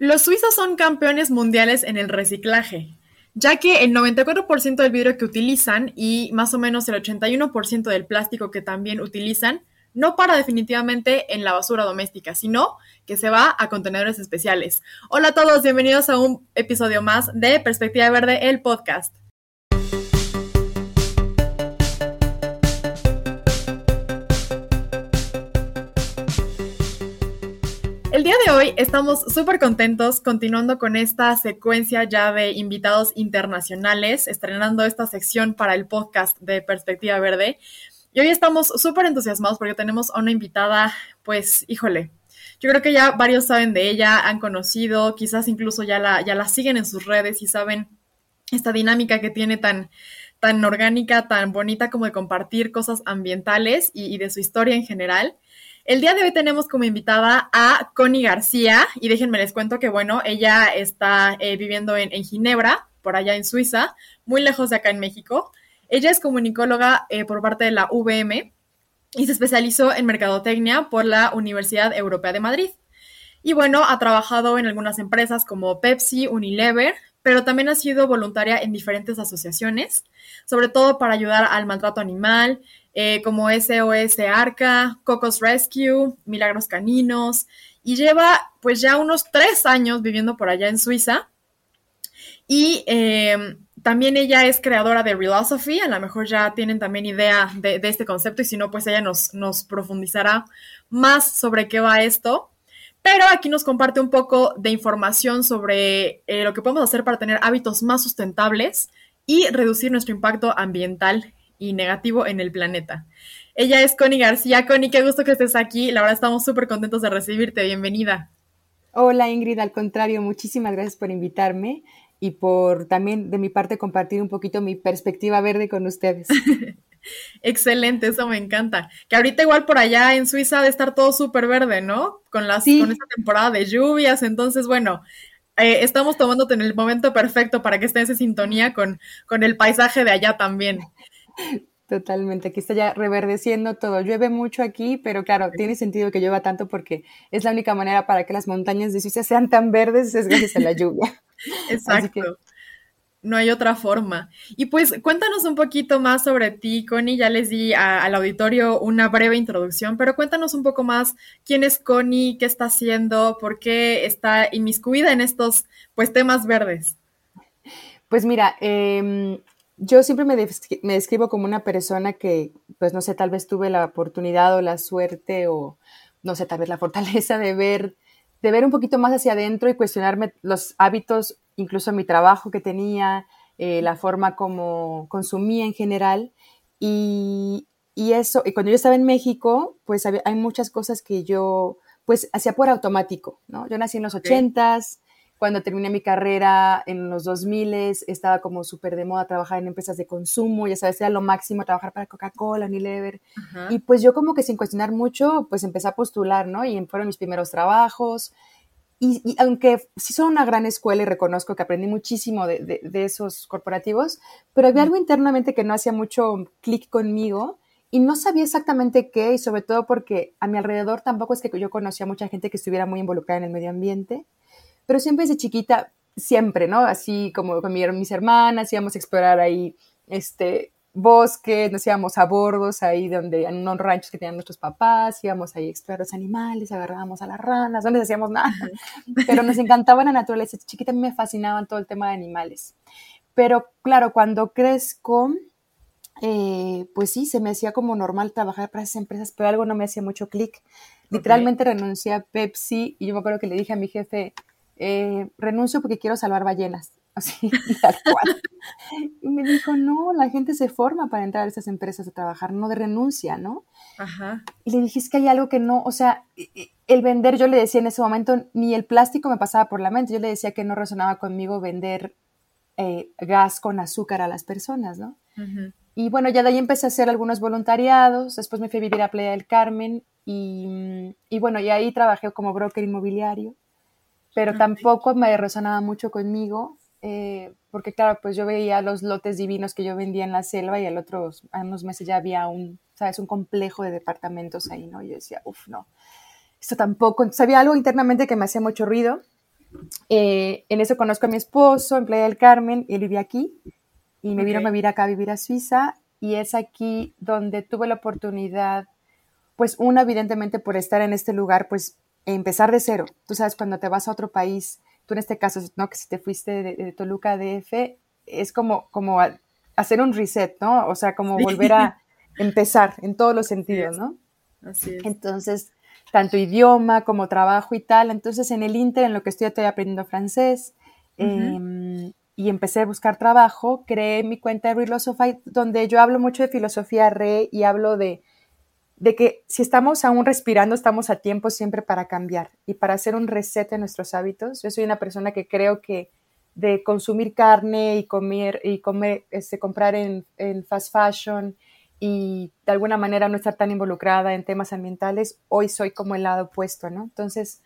Los suizos son campeones mundiales en el reciclaje, ya que el 94% del vidrio que utilizan y más o menos el 81% del plástico que también utilizan no para definitivamente en la basura doméstica, sino que se va a contenedores especiales. Hola a todos, bienvenidos a un episodio más de Perspectiva Verde, el podcast. El día de hoy estamos súper contentos continuando con esta secuencia ya de invitados internacionales, estrenando esta sección para el podcast de Perspectiva Verde. Y hoy estamos súper entusiasmados porque tenemos a una invitada, pues, híjole, yo creo que ya varios saben de ella, han conocido, quizás incluso ya la, ya la siguen en sus redes y saben esta dinámica que tiene tan, tan orgánica, tan bonita como de compartir cosas ambientales y de su historia en general. El día de hoy tenemos como invitada a Connie García y déjenme les cuento que, bueno, ella está eh, viviendo en, Ginebra, por allá en Suiza, muy lejos de acá en México. Ella es comunicóloga eh, por parte de la VM y se especializó en mercadotecnia por la Universidad Europea de Madrid. Y bueno, ha trabajado en algunas empresas como Pepsi, Unilever, pero también ha sido voluntaria en diferentes asociaciones, sobre todo para ayudar al maltrato animal, eh, como SOS Arca, Cocos Rescue, Milagros Caninos, y lleva pues ya unos tres años viviendo por allá en Suiza. Y em, también ella es creadora de Philosophy, a lo mejor ya tienen también idea de, este concepto y si no, pues ella nos, nos, profundizará más sobre qué va esto. Pero aquí nos comparte un poco de información sobre eh, lo que podemos hacer para tener hábitos más sustentables y reducir nuestro impacto ambiental y negativo en el planeta. Ella es Connie García. Connie, qué gusto que estés aquí. La verdad estamos súper contentos de recibirte. Bienvenida. Hola Ingrid, al contrario, muchísimas gracias por invitarme y por también de mi parte compartir un poquito mi perspectiva verde con ustedes. Excelente, eso me encanta. Que ahorita igual por allá en Suiza de estar todo súper verde, ¿no? Con las con esta temporada de lluvias, entonces bueno, eh, estamos tomándote en el momento perfecto para que estés en sintonía con, con el paisaje de allá también. Totalmente, aquí está ya reverdeciendo todo. Llueve mucho aquí, pero claro, tiene sentido que llueva tanto porque es la única manera para que las montañas de Suiza sean tan verdes, es gracias a la lluvia. Exacto. No hay otra forma. Y pues cuéntanos un poquito más sobre ti, Connie. Ya les di al auditorio una breve introducción, pero cuéntanos un poco más quién es Connie, qué está haciendo, por qué está inmiscuida en estos pues temas verdes. Pues mira, eh, yo siempre me, describo como una persona que, pues no sé, tal vez tuve la oportunidad o la suerte o, no sé, tal vez la fortaleza de ver, de ver un poquito más hacia adentro y cuestionarme los hábitos, incluso mi trabajo que tenía, eh, la forma como consumía en general. Y, y, eso, y cuando yo estaba en México, pues hay muchas cosas que yo, pues hacía por automático, ¿no? Yo nací en los ochentas, cuando terminé mi carrera en los 2000 estaba como súper de moda trabajar en empresas de consumo, ya sabes, era lo máximo trabajar para Coca-Cola, Unilever. Y pues yo como que sin cuestionar mucho, pues empecé a postular, ¿no? Y fueron mis primeros trabajos. Y, aunque sí son una gran escuela y reconozco que aprendí muchísimo de, de esos corporativos, pero había algo internamente que no hacía mucho clic conmigo y no sabía exactamente qué y sobre todo porque a mi alrededor tampoco es que yo conocía mucha gente que estuviera muy involucrada en el medio ambiente pero siempre desde chiquita, siempre, ¿no? Así como con mis hermanas, íbamos a explorar ahí, este, bosques, nos íbamos a bordos ahí donde, en unos ranchos que tenían nuestros papás, íbamos ahí a explorar los animales, agarrábamos a las ranas, no les hacíamos nada, pero nos encantaba la naturaleza, chiquita a mí me fascinaban todo el tema de animales. Pero claro, cuando crezco, eh, pues sí, se me hacía como normal trabajar para esas empresas, pero algo no me hacía mucho clic. Literalmente renuncié a Pepsi y yo me acuerdo que le dije a mi jefe, eh, renuncio porque quiero salvar ballenas. Así, tal cual. Y me dijo, no, la gente se forma para entrar a esas empresas a trabajar, no de renuncia, ¿no? Ajá. Y le dije, es que hay algo que no, o sea, el vender, yo le decía en ese momento, ni el plástico me pasaba por la mente, yo le decía que no resonaba conmigo vender eh, gas con azúcar a las personas, ¿no? Y bueno, ya de ahí empecé a hacer algunos voluntariados, después me fui a vivir a Playa del Carmen y, y bueno, y ahí trabajé como broker inmobiliario pero tampoco me resonaba mucho conmigo, eh, porque claro, pues yo veía los lotes divinos que yo vendía en la selva y al otro, a unos meses ya había un, ¿sabes? Un complejo de departamentos ahí, ¿no? Y yo decía, uff, no, esto tampoco, entonces había algo internamente que me hacía mucho ruido eh, en eso conozco a mi esposo en Playa del Carmen, él vivía aquí y me vino a vivir acá a vivir a Suiza y es aquí donde tuve la oportunidad, pues una evidentemente por estar en este lugar, pues empezar de cero. Tú sabes, cuando te vas a otro país, tú en este caso, ¿no? Que si te fuiste de, Toluca a DF, es como, como hacer un reset, ¿no? O sea, como volver a empezar en todos los sentidos, ¿no? Así es. Entonces, tanto idioma como trabajo y tal. Entonces, en el Inter, en lo que estoy, estoy aprendiendo francés em, y empecé a buscar trabajo, creé mi cuenta de Philosophy, donde yo hablo mucho de filosofía re y hablo de, de que si estamos aún respirando, estamos a tiempo siempre para cambiar y para hacer un reset en nuestros hábitos. Yo soy una persona que creo que de consumir carne y comer y comer, este, comprar en, en fast fashion y de alguna manera no estar tan involucrada en temas ambientales, hoy soy como el lado opuesto, ¿no? Entonces,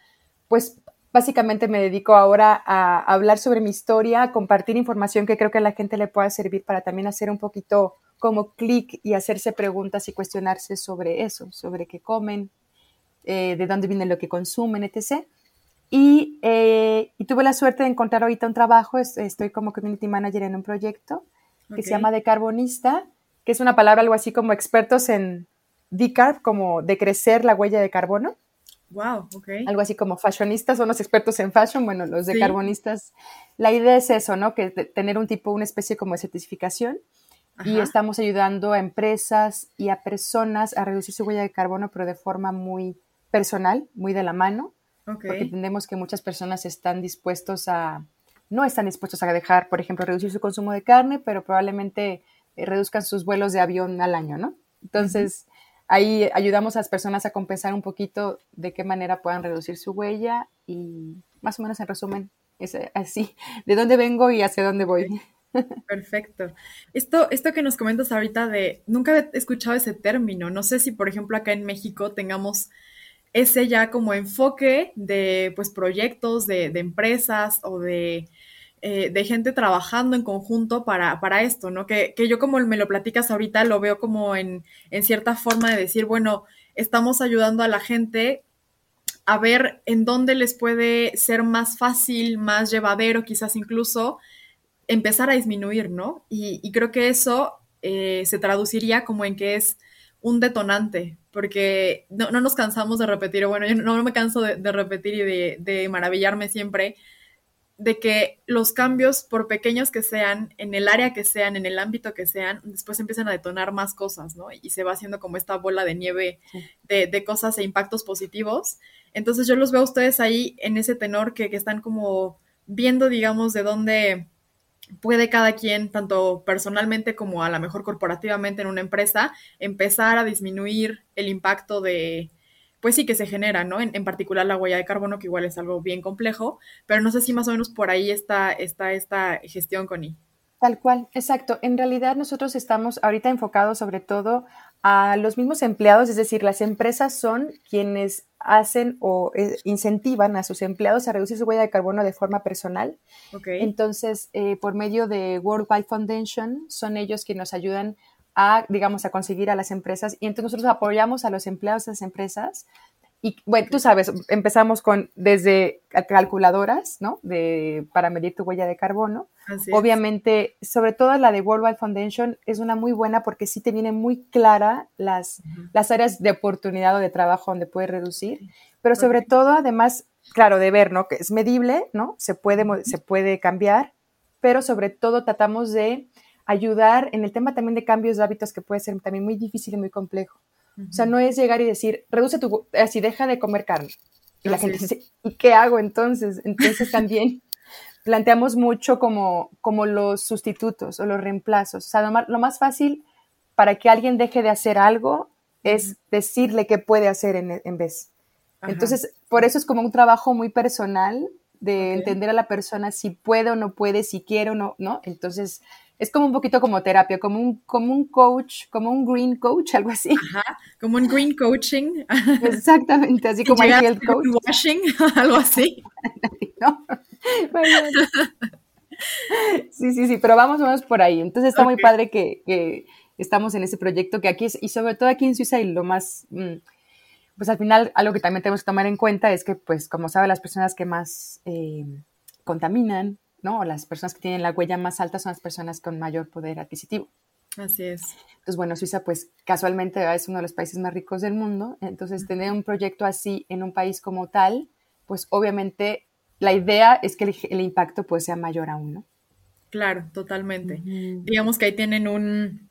pues básicamente me dedico ahora a hablar sobre mi historia, a compartir información que creo que a la gente le pueda servir para también hacer un poquito como clic y hacerse preguntas y cuestionarse sobre eso, sobre qué comen, eh, de dónde viene lo que consumen, etc. Y, eh, y, tuve la suerte de encontrar ahorita un trabajo, estoy como community manager en un proyecto que se llama Decarbonista, que es una palabra algo así como expertos en decarb, como decrecer la huella de carbono. Wow, ok. Algo así como fashionistas son los expertos en fashion, bueno, los decarbonistas. La idea es eso, ¿no? Que tener un tipo, una especie como de certificación. Y estamos ayudando a empresas y a personas a reducir su huella de carbono, pero de forma muy personal, muy de la mano. Okay. Porque entendemos que muchas personas están dispuestos a, no están dispuestos a dejar, por ejemplo, reducir su consumo de carne, pero probablemente eh, reduzcan sus vuelos de avión al año, ¿no? Entonces, ahí ayudamos a las personas a compensar un poquito de qué manera puedan reducir su huella y más o menos en resumen, es así, de dónde vengo y hacia dónde voy. Perfecto. Esto, esto que nos comentas ahorita de, nunca he escuchado ese término, no sé si por ejemplo acá en México tengamos ese ya como enfoque de pues proyectos, de, de empresas o de eh, de gente trabajando en conjunto para, para esto, ¿no? Que, que, yo como me lo platicas ahorita, lo veo como en, en cierta forma de decir, bueno, estamos ayudando a la gente a ver en dónde les puede ser más fácil, más llevadero, quizás incluso empezar a disminuir, ¿no? Y, creo que eso eh, se traduciría como en que es un detonante, porque no, no nos cansamos de repetir, bueno, yo no, me canso de, de repetir y de, de, maravillarme siempre de que los cambios, por pequeños que sean, en el área que sean, en el ámbito que sean, después empiezan a detonar más cosas, ¿no? Y se va haciendo como esta bola de nieve de, cosas e impactos positivos. Entonces yo los veo a ustedes ahí en ese tenor que, que están como viendo, digamos, de dónde puede cada quien, tanto personalmente como a lo mejor corporativamente en una empresa, empezar a disminuir el impacto de, pues sí que se genera, ¿no? En, particular la huella de carbono, que igual es algo bien complejo, pero no sé si más o menos por ahí está, está esta gestión, Connie. Tal cual, exacto. En realidad nosotros estamos ahorita enfocados sobre todo a los mismos empleados, es decir, las empresas son quienes hacen o eh, incentivan a sus empleados a reducir su huella de carbono de forma personal. Okay. Entonces, eh, por medio de World Wide Foundation, son ellos quienes nos ayudan a, digamos, a conseguir a las empresas y entonces nosotros apoyamos a los empleados de las empresas y bueno, tú sabes, empezamos con desde calculadoras, ¿no? De, para medir tu huella de carbono. Obviamente, sobre todo la de World Wide Foundation es una muy buena porque sí te viene muy clara las, las áreas de oportunidad o de trabajo donde puedes reducir, pero sobre todo, además, claro, de ver, ¿no? Que es medible, ¿no? Se puede, se puede cambiar, pero sobre todo tratamos de ayudar en el tema también de cambios de hábitos que puede ser también muy difícil y muy complejo. O sea, no es llegar y decir, reduce tu, así deja de comer carne. Y la gente dice, ¿y qué hago entonces? Entonces también planteamos mucho como, como los sustitutos o los reemplazos. O sea, lo más, fácil para que alguien deje de hacer algo es decirle qué puede hacer en, vez. Entonces, por eso es como un trabajo muy personal de entender a la persona si puede o no puede, si quiere o no, ¿no? Entonces, es como un poquito como terapia, como un, como un coach, como un green coach, algo así. Ajá, como un green coaching. Exactamente, así como el health coach. Washing, algo así. ¿No? sí, sí, sí, pero vamos, por ahí. Entonces está muy padre que, que, estamos en ese proyecto que aquí es, y sobre todo aquí en Suiza y lo más, mm, pues al final algo que también tenemos que tomar en cuenta es que, pues como sabe, las personas que más eh, contaminan, ¿no? Las personas que tienen la huella más alta son las personas con mayor poder adquisitivo. Así es. Entonces, bueno, Suiza, pues casualmente es uno de los países más ricos del mundo. Entonces, tener un proyecto así en un país como tal, pues obviamente la idea es que el, impacto pues sea mayor aún, ¿no? Claro, totalmente. Digamos que ahí tienen un,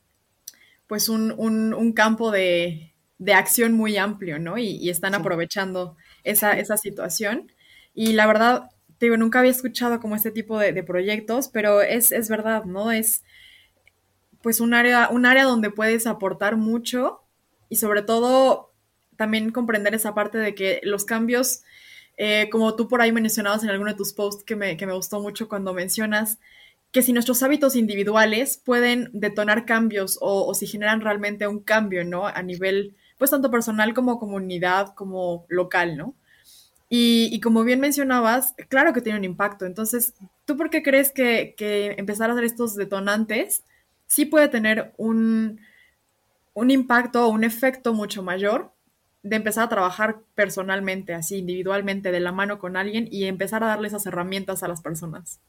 pues un, campo de, acción muy amplio, ¿no? Y, están aprovechando esa, esa situación. Y la verdad, digo, nunca había escuchado como este tipo de, proyectos, pero es, es, verdad, ¿no? Es pues un área, un área donde puedes aportar mucho y sobre todo también comprender esa parte de que los cambios, eh, como tú por ahí mencionabas en alguno de tus posts que me, que me gustó mucho cuando mencionas, que si nuestros hábitos individuales pueden detonar cambios o, si generan realmente un cambio, ¿no? A nivel, pues tanto personal como comunidad, como local, ¿no? Y, como bien mencionabas, claro que tiene un impacto. Entonces, ¿tú por qué crees que, empezar a hacer estos detonantes sí puede tener un, un impacto o un efecto mucho mayor de empezar a trabajar personalmente, así individualmente, de la mano con alguien y empezar a darle esas herramientas a las personas?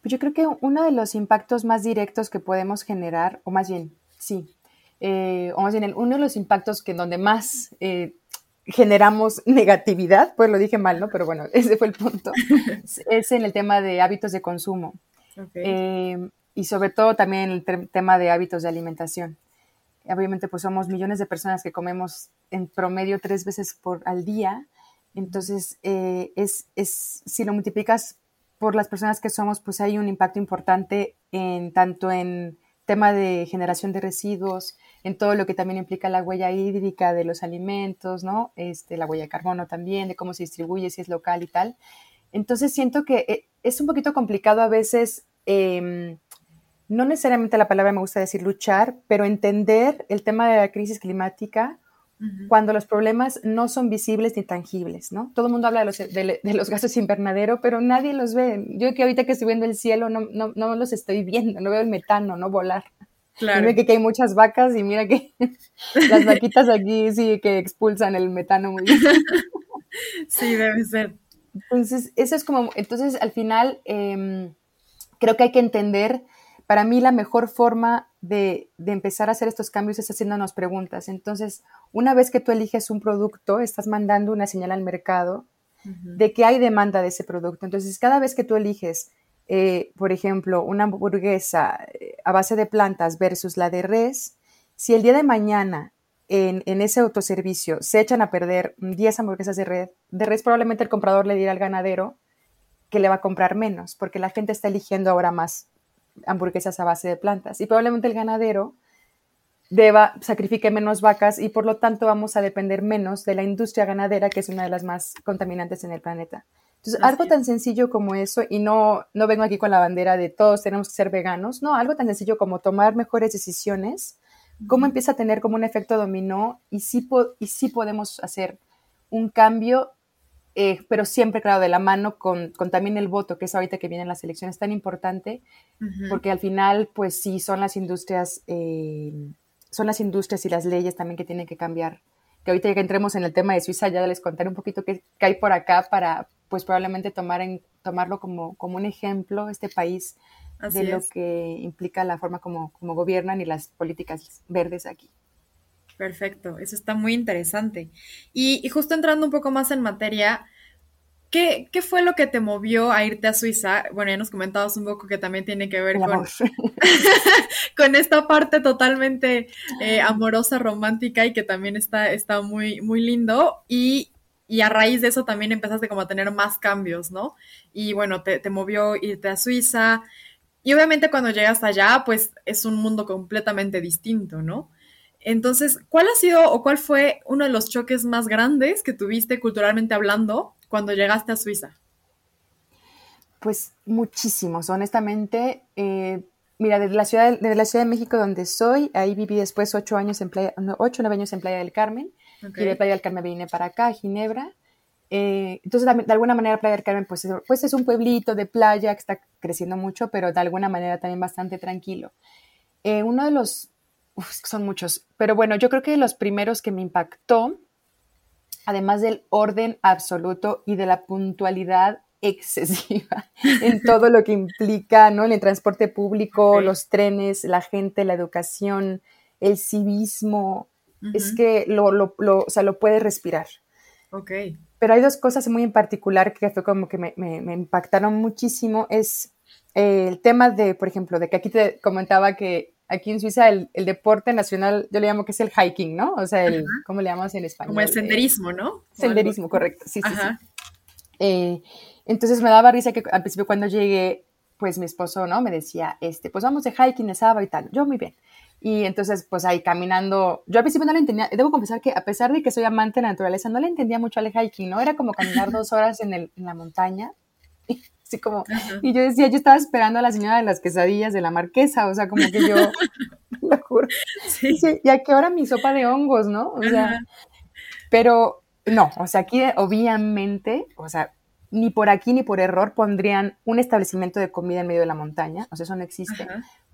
Pues yo creo que uno de los impactos más directos que podemos generar, o más bien, sí, eh, o más bien uno de los impactos que donde más eh, generamos negatividad, pues lo dije mal, ¿no? Pero bueno, ese fue el punto. es en el tema de hábitos de consumo. Eh, y sobre todo también el tema de hábitos de alimentación. Obviamente, pues somos millones de personas que comemos en promedio tres veces por al día. Entonces, eh, es, es, si lo multiplicas por las personas que somos, pues hay un impacto importante en tanto en tema de generación de residuos, en todo lo que también implica la huella hídrica de los alimentos, ¿no? Este, la huella de carbono también, de cómo se distribuye, si es local y tal. Entonces siento que eh, es un poquito complicado a veces, em, no necesariamente la palabra me gusta decir luchar, pero entender el tema de la crisis climática cuando los problemas no son visibles ni tangibles, ¿no? Todo el mundo habla de los, de, los, gases invernadero, pero nadie los ve. Yo que ahorita que estoy viendo el cielo no, no, no los estoy viendo, no veo el metano, no volar. Claro. Mira que, hay muchas vacas y mira que las vaquitas aquí sí que expulsan el metano muy bien. Sí, debe ser. Entonces, eso es como, entonces al final em, creo que hay que entender, para mí la mejor forma de, empezar a hacer estos cambios es haciéndonos preguntas. Entonces, una vez que tú eliges un producto, estás mandando una señal al mercado de que hay demanda de ese producto. Entonces, cada vez que tú eliges eh, por ejemplo, una hamburguesa eh, a base de plantas versus la de res, si el día de mañana en, ese autoservicio se echan a perder 10 hamburguesas de res, de res, probablemente el comprador le dirá al ganadero que le va a comprar menos, porque la gente está eligiendo ahora más hamburguesas a base de plantas. Y probablemente el ganadero deba, sacrifique menos vacas y por lo tanto vamos a depender menos de la industria ganadera, que es una de las más contaminantes en el planeta. Entonces, algo tan sencillo como eso, y no, no vengo aquí con la bandera de todos tenemos que ser veganos, no, algo tan sencillo como tomar mejores decisiones, cómo empieza a tener como un efecto dominó y sí, y sí podemos hacer un cambio, eh, pero siempre, claro, de la mano con, con, también el voto, que es ahorita que vienen las elecciones tan importante, porque al final, pues sí, son las industrias, eh, son las industrias y las leyes también que tienen que cambiar. Que ahorita que entremos en el tema de Suiza, ya les contaré un poquito qué, qué hay por acá para, pues probablemente tomar en, tomarlo como, como un ejemplo, este país, de lo que implica la forma como, como gobiernan y las políticas verdes aquí. Perfecto, eso está muy interesante. Y, justo entrando un poco más en materia, ¿qué, ¿qué, fue lo que te movió a irte a Suiza? Bueno, ya nos comentabas un poco que también tiene que ver con, con esta parte totalmente eh, amorosa, romántica y que también está, está muy, muy lindo. Y y a raíz de eso también empezaste como a tener más cambios, ¿no? Y bueno, te, te movió irte a Suiza. Y obviamente cuando llegas allá, pues es un mundo completamente distinto, ¿no? Entonces, ¿cuál ha sido o cuál fue uno de los choques más grandes que tuviste culturalmente hablando cuando llegaste a Suiza? Pues muchísimos, honestamente. Eh, mira, desde la, ciudad, desde la Ciudad de México donde soy, ahí viví después ocho años en Playa, ocho o nueve años en Playa del Carmen. Y de Playa del Carmen vine para acá, a Ginebra. Eh, entonces, de alguna manera, Playa del Carmen, pues, pues es un pueblito de playa que está creciendo mucho, pero de alguna manera también bastante tranquilo. Eh, uno de los, son muchos, pero bueno, yo creo que los primeros que me impactó además del orden absoluto y de la puntualidad excesiva en todo lo que implica, ¿no? En el transporte público, los trenes, la gente, la educación, el civismo, es que lo, lo, lo, o sea, lo puedes respirar. Ok. Pero hay dos cosas muy en particular que fue como que me, me, impactaron muchísimo. Es el tema de, por ejemplo, de que aquí te comentaba que aquí en Suiza el, el, deporte nacional, yo le llamo que es el hiking, ¿no? O sea, el, ¿cómo le llamamos en español? Como el senderismo, ¿no? Senderismo, correcto. Sí, sí, sí. Eh, entonces me daba risa que al principio cuando llegué, pues mi esposo, ¿no? Me decía, este, pues vamos de hiking el sábado y tal. Yo muy bien. Y entonces, pues ahí caminando, yo al principio no le entendía, debo confesar que a pesar de que soy amante de la naturaleza, no le entendía mucho al hiking, ¿no? Era como caminar dos horas en, el, en la montaña. Así como, y yo decía, yo estaba esperando a la señora de las quesadillas de la marquesa, o sea, como que yo, lo juro. Sí. Y a qué hora mi sopa de hongos, ¿no? O sea, pero no, o sea, aquí obviamente, o sea, ni por aquí ni por error pondrían un establecimiento de comida en medio de la montaña, o sea, eso no existe.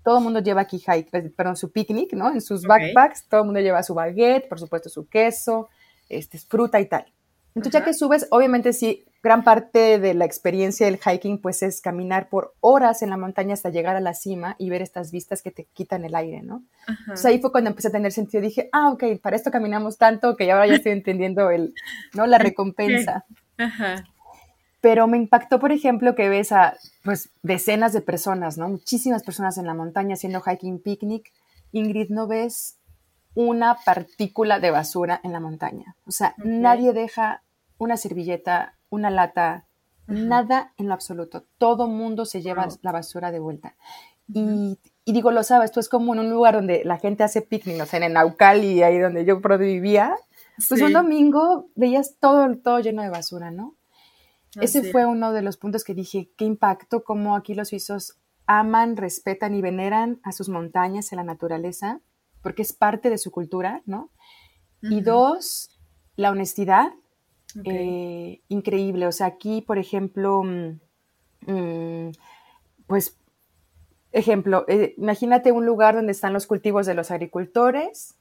Todo el mundo lleva aquí hike, eh, perdón, su picnic, ¿no? En sus backpacks, todo el mundo lleva su baguette, por supuesto su queso, este, fruta y tal. Entonces, ya que subes, obviamente sí, gran parte de la experiencia del hiking, pues es caminar por horas en la montaña hasta llegar a la cima y ver estas vistas que te quitan el aire, ¿no? Entonces ahí fue cuando empecé a tener sentido. Dije, ah, ok, para esto caminamos tanto que ahora ya estoy entendiendo el, ¿no? La recompensa. Ajá. Pero me impactó, por ejemplo, que ves a pues, decenas de personas, ¿no? Muchísimas personas en la montaña haciendo hiking picnic. Ingrid, no ves una partícula de basura en la montaña. O sea, nadie deja una servilleta, una lata, nada en lo absoluto. Todo mundo se lleva la basura de vuelta. y, digo, lo sabes, tú es como en un lugar donde la gente hace picnic, o sea, en Naucali, ahí donde yo vivía, pues un domingo veías todo, todo lleno de basura, ¿no? Ese fue uno de los puntos que dije, qué impacto, cómo aquí los suizos aman, respetan y veneran a sus montañas, a la naturaleza, porque es parte de su cultura, ¿no? Y dos, la honestidad, eh, increíble. O sea, aquí, por ejemplo, mm, mm, pues, ejemplo, eh, imagínate un lugar donde están los cultivos de los agricultores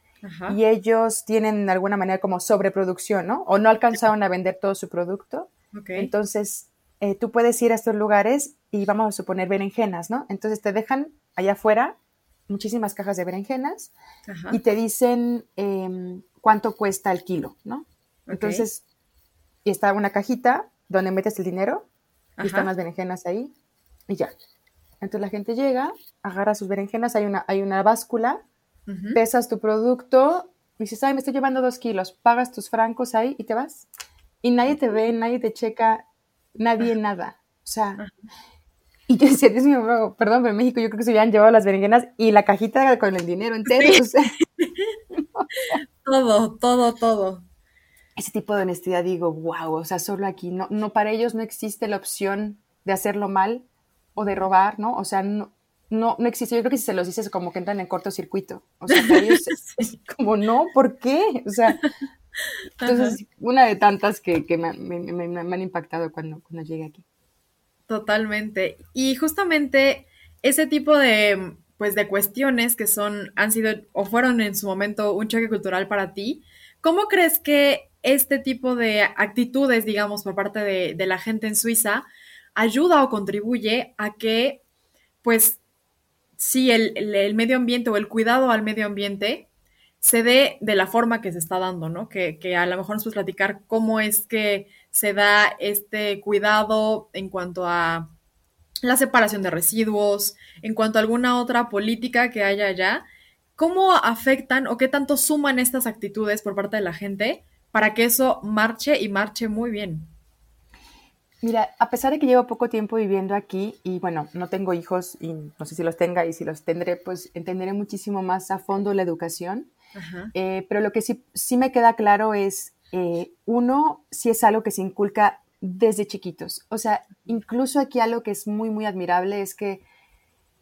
y ellos tienen de alguna manera como sobreproducción, ¿no? O no alcanzaron a vender todo su producto entonces, eh, tú puedes ir a estos lugares y vamos a suponer berenjenas, ¿no? Entonces te dejan allá afuera muchísimas cajas de berenjenas y te dicen em, cuánto cuesta el kilo, ¿no? Entonces, y está una cajita donde metes el dinero y están las berenjenas ahí y ya. Entonces la gente llega, agarra sus berenjenas, hay una, hay una báscula, pesas tu producto, y dices, ay, me estoy llevando dos kilos, pagas tus francos ahí y te vas y nadie te ve, nadie te checa, nadie nada. O sea, y yo decía, Dios mío, perdón, pero en México yo creo que se habían llevado las berenjenas y la cajita con el dinero entero. O sea, todo, todo, todo. Ese tipo de honestidad digo, wow, o sea, solo aquí, no, no, para ellos no existe la opción de hacerlo mal o de robar, ¿no? O sea, no, no, no existe. Yo creo que si se los dices como que entran en cortocircuito. O sea, para ellos es como, no, ¿por qué? O sea, entonces, una de tantas que, me, han impactado cuando, cuando llegué aquí. Totalmente. Y justamente ese tipo de, pues, de cuestiones que son, han sido o fueron en su momento un choque cultural para ti, ¿cómo crees que este tipo de actitudes, digamos, por parte de, la gente en Suiza, ayuda o contribuye a que, pues, sí, el medio ambiente o el cuidado al medio ambiente se dé de la forma que se está dando, ¿no? Que, a lo mejor nos puedes platicar cómo es que se da este cuidado en cuanto a la separación de residuos, en cuanto a alguna otra política que haya allá, ¿cómo afectan o qué tanto suman estas actitudes por parte de la gente para que eso marche y marche muy bien? Mira, a pesar de que llevo poco tiempo viviendo aquí y bueno, no tengo hijos y no sé si los tenga y si los tendré, pues entenderé muchísimo más a fondo la educación eh, pero lo que sí, sí me queda claro es, eh, uno, si es algo que se inculca desde chiquitos. O sea, incluso aquí algo que es muy, muy admirable es que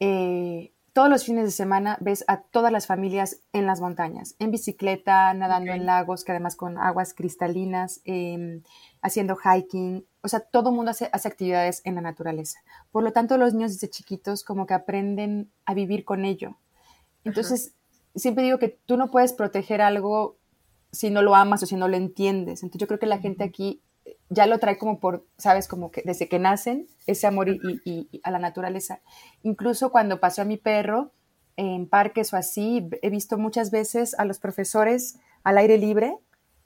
eh, todos los fines de semana ves a todas las familias en las montañas, en bicicleta, nadando en lagos, que además con aguas cristalinas, em, haciendo hiking. O sea, todo el mundo hace, hace, actividades en la naturaleza. Por lo tanto, los niños desde chiquitos como que aprenden a vivir con ello. Entonces, siempre digo que tú no puedes proteger algo si no lo amas o si no lo entiendes. Entonces yo creo que la gente aquí ya lo trae como por, sabes, como que desde que nacen, ese amor y, a la naturaleza. Incluso cuando pasó a mi perro en parques o así, he visto muchas veces a los profesores al aire libre,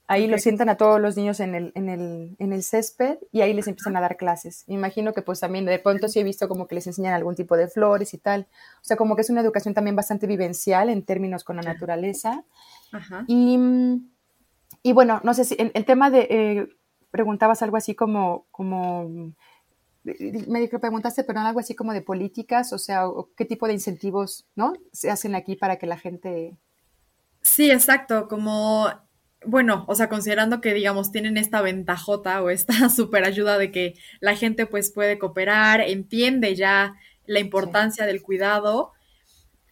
ahí lo sientan a todos los niños en el, en, el, en el césped y ahí les empiezan a dar clases. Me imagino que pues también de pronto sí he visto como que les enseñan algún tipo de flores y tal. O sea, como que es una educación también bastante vivencial en términos con la naturaleza. Y, y, bueno, no sé si el, tema de... Eh, preguntabas algo así como, como me preguntaste, pero algo así como de políticas, o sea, qué tipo de incentivos, ¿no? Se hacen aquí para que la gente... Sí, exacto, como, bueno, o sea, considerando que, digamos, tienen esta ventajota o esta super ayuda de que la gente pues puede cooperar, entiende ya la importancia del cuidado,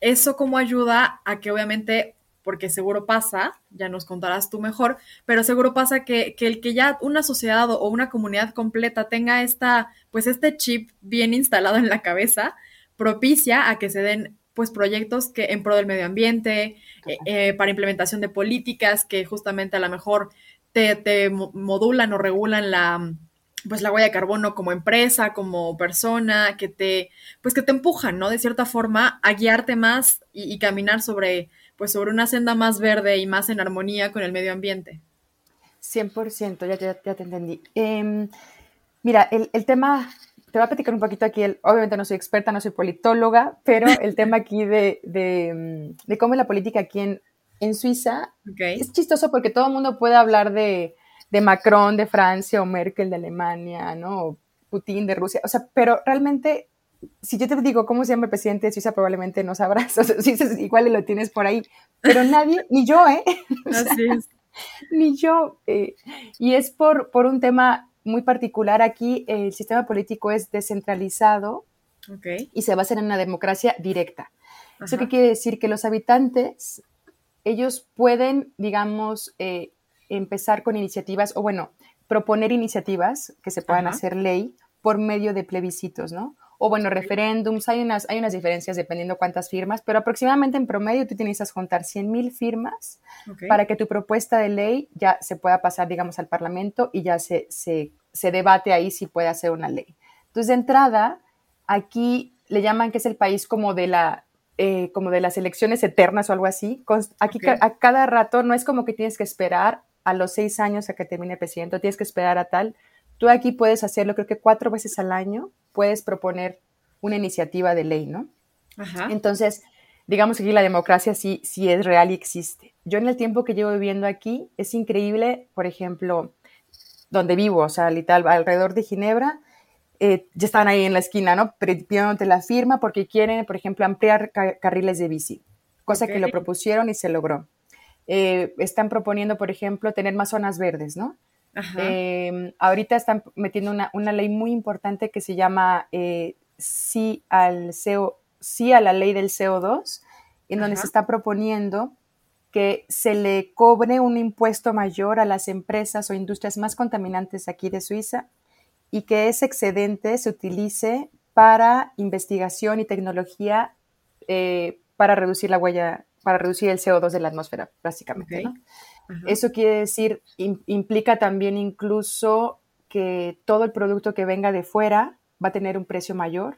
eso como ayuda a que obviamente porque seguro pasa, ya nos contarás tú mejor, pero seguro pasa que, el que ya una sociedad o una comunidad completa tenga esta, pues este chip bien instalado en la cabeza, propicia a que se den pues proyectos que en pro del medio ambiente, eh, eh, para implementación de políticas que justamente a lo mejor te, te modulan o regulan la, pues la huella de carbono como empresa, como persona, que te, pues que te empujan, ¿no? De cierta forma a guiarte más y caminar sobre pues sobre una senda más verde y más en armonía con el medio ambiente. 100%, ya, ya, ya te entendí. Em, mira, el, el, tema, te voy a platicar un poquito aquí, el, obviamente no soy experta, no soy politóloga, pero el tema aquí de, de, de, cómo es la política aquí en, en Suiza es chistoso porque todo el mundo puede hablar de, de Macron, de Francia, o Merkel, de Alemania, ¿no? O Putin, de Rusia, o sea, pero realmente si yo te digo cómo se llama el presidente de Suiza, probablemente no sabrás. O sea, igual lo tienes por ahí. Pero nadie, ni yo, ¿eh? Así es. Ni yo. Eh, y es por, por un tema muy particular. Aquí el sistema político es descentralizado y se basa en una democracia directa. ¿Eso qué quiere decir? Que los habitantes, ellos pueden, digamos, eh, empezar con iniciativas, o bueno, proponer iniciativas que se puedan hacer ley por medio de plebiscitos, ¿no? O bueno, referéndums, hay unas, hay unas diferencias dependiendo cuántas firmas, pero aproximadamente en promedio tú tienes que juntar 100 mil firmas para que tu propuesta de ley ya se pueda pasar, digamos, al Parlamento y ya se, se, se debate ahí si puede hacer una ley. Entonces, de entrada, aquí le llaman que es el país como de la... Eh, como de las elecciones eternas o algo así. Aquí a cada rato no es como que tienes que esperar a los seis años a que termine el presidente, tienes que esperar a tal. Tú aquí puedes hacerlo, creo que cuatro veces al año puedes proponer una iniciativa de ley, ¿no? Ajá. Entonces, digamos que aquí la democracia sí, sí es real y existe. Yo en el tiempo que llevo viviendo aquí, es increíble, por ejemplo, donde vivo, o sea, literal, alrededor de Ginebra, eh, ya están ahí en la esquina, ¿no? Pidiéndote la firma porque quieren, por ejemplo, ampliar carriles de bici, cosa que lo propusieron y se logró. Eh, están proponiendo, por ejemplo, tener más zonas verdes, ¿no? Em, ahorita están metiendo una, una, ley muy importante que se llama eh, sí, al CO, sí a la ley del CO2, en donde se está proponiendo que se le cobre un impuesto mayor a las empresas o industrias más contaminantes aquí de Suiza y que ese excedente se utilice para investigación y tecnología eh, para reducir la huella, para reducir el CO2 de la atmósfera, básicamente. ¿no? Eso quiere decir, implica también incluso que todo el producto que venga de fuera va a tener un precio mayor,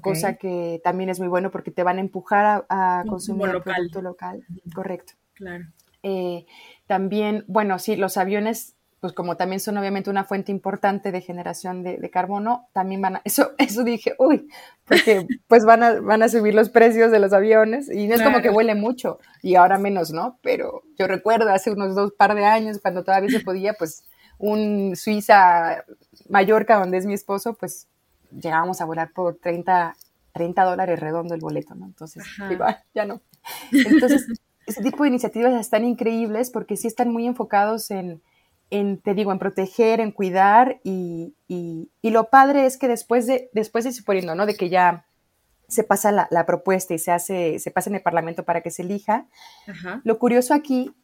cosa que también es muy bueno porque te van a empujar a, consumir el producto local. Correcto. Claro. Eh, también, bueno, sí, los aviones pues como también son obviamente una fuente importante de generación de, carbono, también van a, eso, eso dije, uy, porque pues van a, van a subir los precios de los aviones y no es como que huele mucho y ahora menos, ¿no? Pero yo recuerdo hace unos dos par de años cuando todavía se podía, pues un Suiza, Mallorca, donde es mi esposo, pues llegábamos a volar por 30, 30 dólares redondo el boleto, ¿no? Entonces, igual, ya no. Entonces, ese tipo de iniciativas están increíbles porque sí están muy enfocados en en, te digo, en proteger, en cuidar y, y, lo padre es que después de, después de suponiendo, ¿no? De que ya se pasa la, la, propuesta y se hace, se pasa en el Parlamento para que se elija, lo curioso aquí,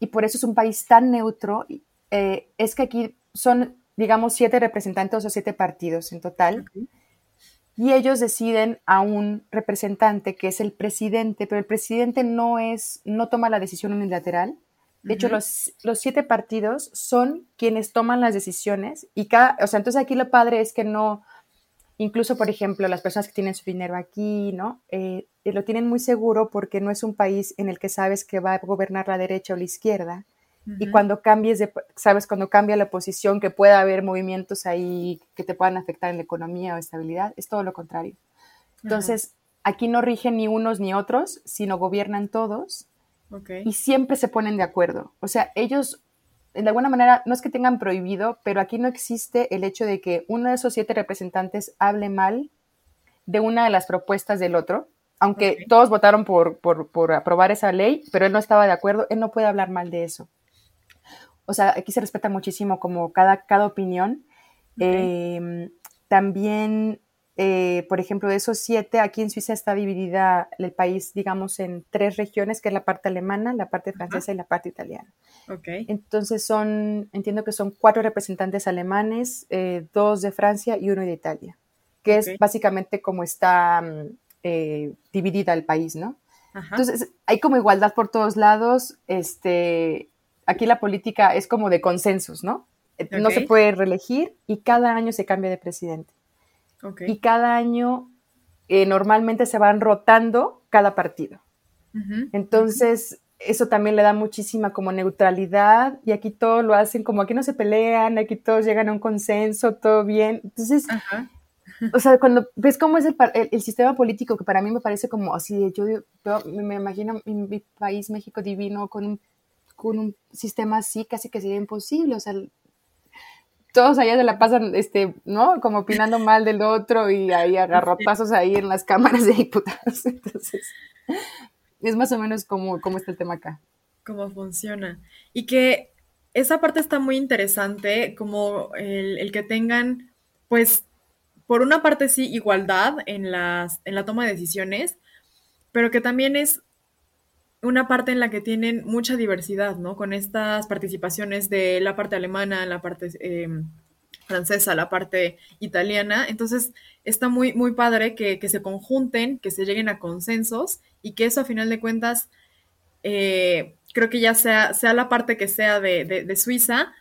y por eso es un país tan neutro, eh, es que aquí son, digamos, siete representantes o siete partidos en total. Y ellos deciden a un representante que es el presidente, pero el presidente no es, no toma la decisión unilateral, De hecho, los, los, siete partidos son quienes toman las decisiones y cada, o sea, entonces aquí lo padre es que no, incluso, por ejemplo, las personas que tienen su dinero aquí, ¿no? Eh, lo tienen muy seguro porque no es un país en el que sabes que va a gobernar la derecha o la izquierda. Y cuando cambies de, sabes, cuando cambia la posición, que pueda haber movimientos ahí que te puedan afectar en la economía o estabilidad, es todo lo contrario. Entonces, aquí no rigen ni unos ni otros, sino gobiernan todos y siempre se ponen de acuerdo. O sea, ellos de alguna manera, no es que tengan prohibido, pero aquí no existe el hecho de que uno de esos siete representantes hable mal de una de las propuestas del otro, aunque todos votaron por, por, aprobar esa ley, pero él no estaba de acuerdo, él no puede hablar mal de eso. O sea, aquí se respeta muchísimo como cada, cada opinión. Em, también eh, por ejemplo, de esos siete, aquí en Suiza está dividida el país, digamos, en tres regiones, que es la parte alemana, la parte francesa y la parte italiana. Okay. Entonces son, entiendo que son cuatro representantes alemanes, eh, dos de Francia y uno de Italia, que es básicamente como está mm, eh, dividida el país, ¿no? Entonces hay como igualdad por todos lados. Este, aquí la política es como de consensos, ¿no? No se puede reelegir y cada año se cambia de presidente. Y cada año eh, normalmente se van rotando cada partido. Entonces, eso también le da muchísima como neutralidad y aquí todo lo hacen como aquí no se pelean, aquí todos llegan a un consenso, todo bien. Entonces, o sea, cuando ves cómo es el, el, sistema político, que para mí me parece como así, yo, me imagino mi, país, México divino, con un, con un sistema así, casi que sería imposible. O sea, todos allá se la pasan, este, ¿no? Como opinando mal del otro y ahí agarrotazos ahí en las cámaras de diputados. Entonces, es más o menos como, como está el tema acá. Cómo funciona. Y que esa parte está muy interesante, como el, el que tengan, pues, por una parte sí, igualdad en, las, en la toma de decisiones, pero que también es una parte en la que tienen mucha diversidad, ¿no? Con estas participaciones de la parte alemana, la parte em, francesa, la parte italiana. Entonces, está muy, muy padre que, se conjunten, que se lleguen a consensos y que eso, a final de cuentas, eh, creo que ya sea, sea la parte que sea de, Suiza,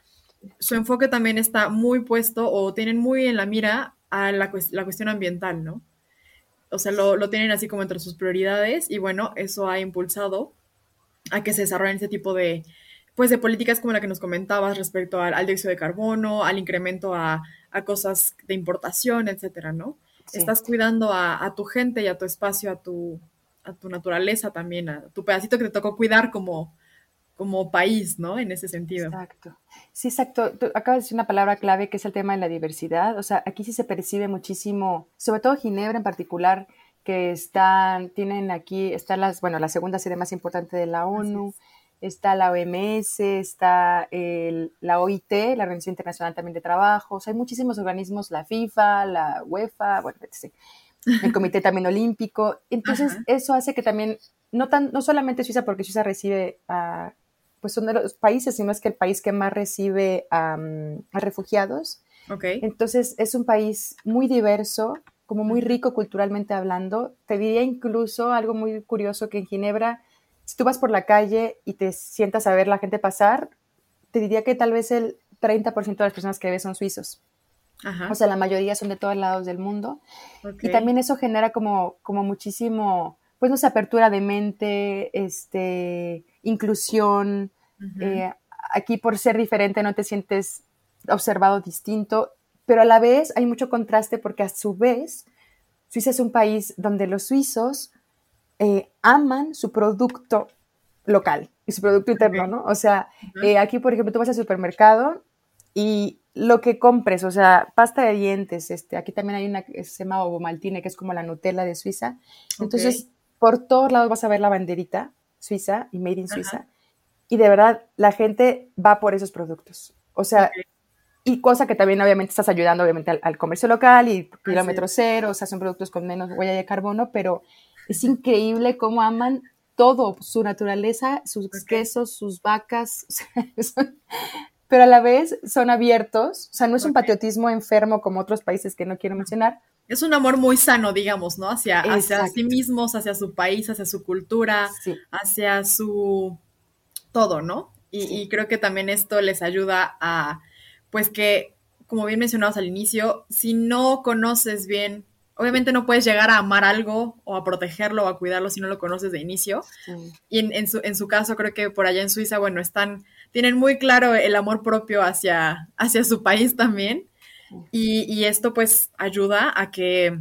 su enfoque también está muy puesto o tienen muy en la mira a la, la cuestión ambiental, ¿no? O sea, lo, tienen así como entre sus prioridades y bueno, eso ha impulsado a que se desarrollen ese tipo de, pues, de políticas como la que nos comentabas respecto al, dióxido de carbono, al incremento a, cosas de importación, etcétera, ¿no? Estás cuidando a, tu gente y a tu espacio, a tu, a tu naturaleza también, a tu pedacito que te tocó cuidar como, como país, ¿no? En ese sentido. Exacto. Sí, exacto. Tú acabas de decir una palabra clave que es el tema de la diversidad. O sea, aquí sí se percibe muchísimo, sobre todo Ginebra en particular, que están, tienen aquí, está las, bueno, la segunda sede más importante de la ONU, está la OMS, está el, la OIT, la Organización Internacional también de Trabajo, o sea, hay muchísimos organismos, la FIFA, la UEFA, bueno, etc. El Comité también Olímpico. Entonces, eso hace que también, no, tan, no solamente Suiza, porque Suiza recibe a pues son de los países, sino es que el país que más recibe a refugiados. Okay. Entonces es un país muy diverso, como muy rico culturalmente hablando. Te diría incluso algo muy curioso que en Ginebra, si tú vas por la calle y te sientas a ver la gente pasar, te diría que tal vez el 30% de las personas que ves son suizos. Ajá. O sea, la mayoría son de todos lados del mundo. Y también eso genera como, como muchísimo, pues no sé, apertura de mente, este, inclusión. Eh, aquí por ser diferente no te sientes observado distinto, pero a la vez hay mucho contraste porque a su vez Suiza es un país donde los suizos eh, aman su producto local y su producto interno, ¿no? O sea, eh, aquí, por ejemplo, tú vas al supermercado y lo que compres, o sea, pasta de dientes, este, aquí también hay una que se llama Ovomaltine, que es como la Nutella de Suiza. Entonces, por todos lados vas a ver la banderita suiza y made in Suiza. Y de verdad, la gente va por esos productos. O sea, y cosa que también obviamente estás ayudando obviamente al, comercio local y kilómetro cero, o sea, son productos con menos huella de carbono, pero es increíble cómo aman todo, su naturaleza, sus quesos, sus vacas, pero a la vez son abiertos, o sea, no es un patriotismo enfermo como otros países que no quiero mencionar. Es un amor muy sano, digamos, ¿no? Hacia, hacia sí mismos, hacia su país, hacia su cultura, hacia su todo, ¿no? Y, creo que también esto les ayuda a, pues que, como bien mencionabas al inicio, si no conoces bien, obviamente no puedes llegar a amar algo o a protegerlo o a cuidarlo si no lo conoces de inicio. Y en, su, en su caso, creo que por allá en Suiza, bueno, están, tienen muy claro el amor propio hacia, hacia su país también. Y, y esto pues ayuda a que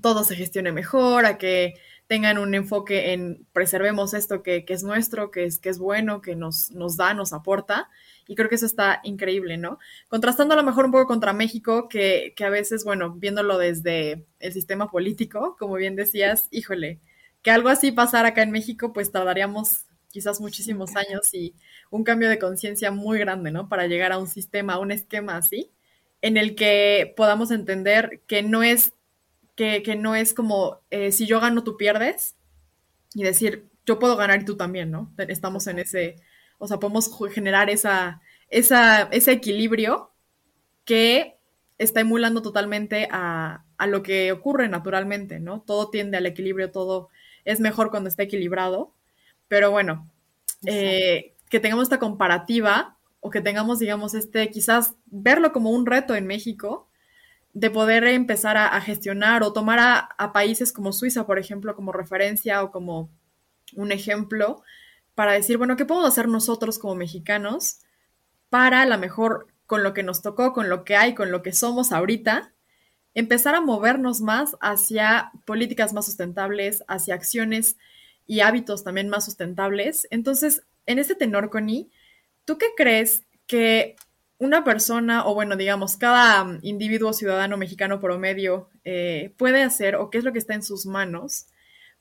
todo se gestione mejor, a que tengan un enfoque en preservemos esto que, es nuestro, que es, que es bueno, que nos, nos da, nos aporta. Y creo que eso está increíble, ¿no? Contrastando a lo mejor un poco contra México, que, que a veces, bueno, viéndolo desde el sistema político, como bien decías, híjole, que algo así pasara acá en México, pues tardaríamos quizás muchísimos años y un cambio de conciencia muy grande, ¿no? Para llegar a un sistema, a un esquema así, en el que podamos entender que no es que, no es como eh, si yo gano, tú pierdes, y decir, yo puedo ganar y tú también, ¿no? Estamos en ese, o sea, podemos generar esa, esa, ese equilibrio que está emulando totalmente a, a, lo que ocurre naturalmente, ¿no? Todo tiende al equilibrio, todo es mejor cuando está equilibrado, pero bueno, eh, que tengamos esta comparativa o que tengamos, digamos, este, quizás verlo como un reto en México, de poder empezar a, gestionar o tomar a, países como Suiza, por ejemplo, como referencia o como un ejemplo para decir, bueno, ¿qué podemos hacer nosotros como mexicanos para a lo mejor con lo que nos tocó, con lo que hay, con lo que somos ahorita, empezar a movernos más hacia políticas más sustentables, hacia acciones y hábitos también más sustentables? Entonces, en este tenor, Connie, ¿tú qué crees que una persona, o bueno, digamos, cada mm, individuo ciudadano mexicano promedio eh, puede hacer o qué es lo que está en sus manos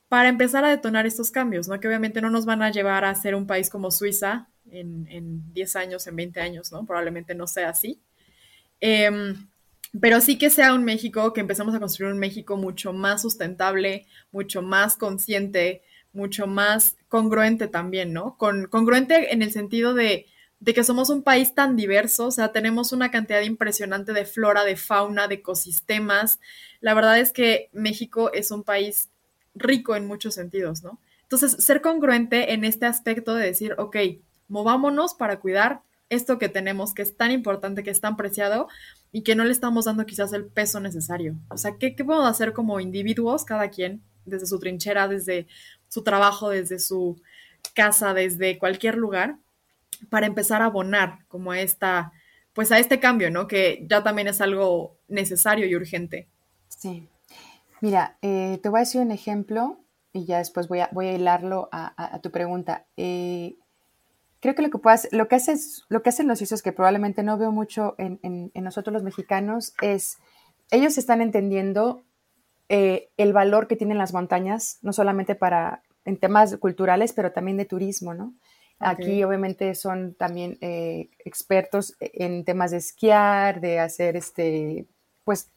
para empezar a detonar estos cambios, ¿no? Que obviamente no nos van a llevar a ser un país como Suiza en, en 10 años, en 20 años, ¿no? Probablemente no sea así. Em, pero sí que sea un México, que empezamos a construir un México mucho más sustentable, mucho más consciente, mucho más congruente también, ¿no? Con, congruente en el sentido de de que somos un país tan diverso, o sea, tenemos una cantidad impresionante de flora, de fauna, de ecosistemas. La verdad es que México es un país rico en muchos sentidos, ¿no? Entonces, ser congruente en este aspecto de decir, ok, movámonos para cuidar esto que tenemos, que es tan importante, que es tan preciado y que no le estamos dando quizás el peso necesario. O sea, ¿qué, qué podemos hacer como individuos, cada quien, desde su trinchera, desde su trabajo, desde su casa, desde cualquier lugar, para empezar a abonar como a esta, pues a este cambio, ¿no? Que ya también es algo necesario y urgente. Sí. Mira, eh, te voy a decir un ejemplo y ya después voy a, voy a hilarlo a, tu pregunta. Eh, creo que lo que, puedas, lo, que haces, lo que hacen los suizos, que probablemente no veo mucho en, en, nosotros los mexicanos, es ellos están entendiendo eh, el valor que tienen las montañas, no solamente para en temas culturales, pero también de turismo, ¿no? Aquí obviamente son también eh, expertos en temas de esquiar, de hacer este, pues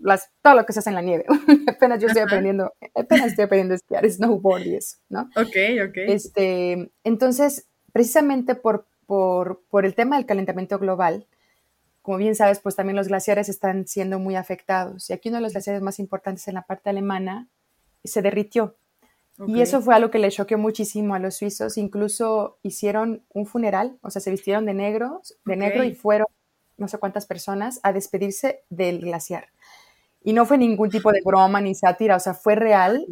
las, todo lo que se hace en la nieve. apenas yo estoy aprendiendo, apenas estoy aprendiendo a esquiar, snowboard y eso, ¿no? Ok, ok. Este, entonces, precisamente por, por, por el tema del calentamiento global, como bien sabes, pues también los glaciares están siendo muy afectados. Y aquí uno de los glaciares más importantes en la parte alemana se derritió. Y eso fue algo que le choqueó muchísimo a los suizos. Incluso hicieron un funeral, o sea, se vistieron de negro, de negro y fueron no sé cuántas personas a despedirse del glaciar. Y no fue ningún tipo de broma ni sátira, o sea, fue real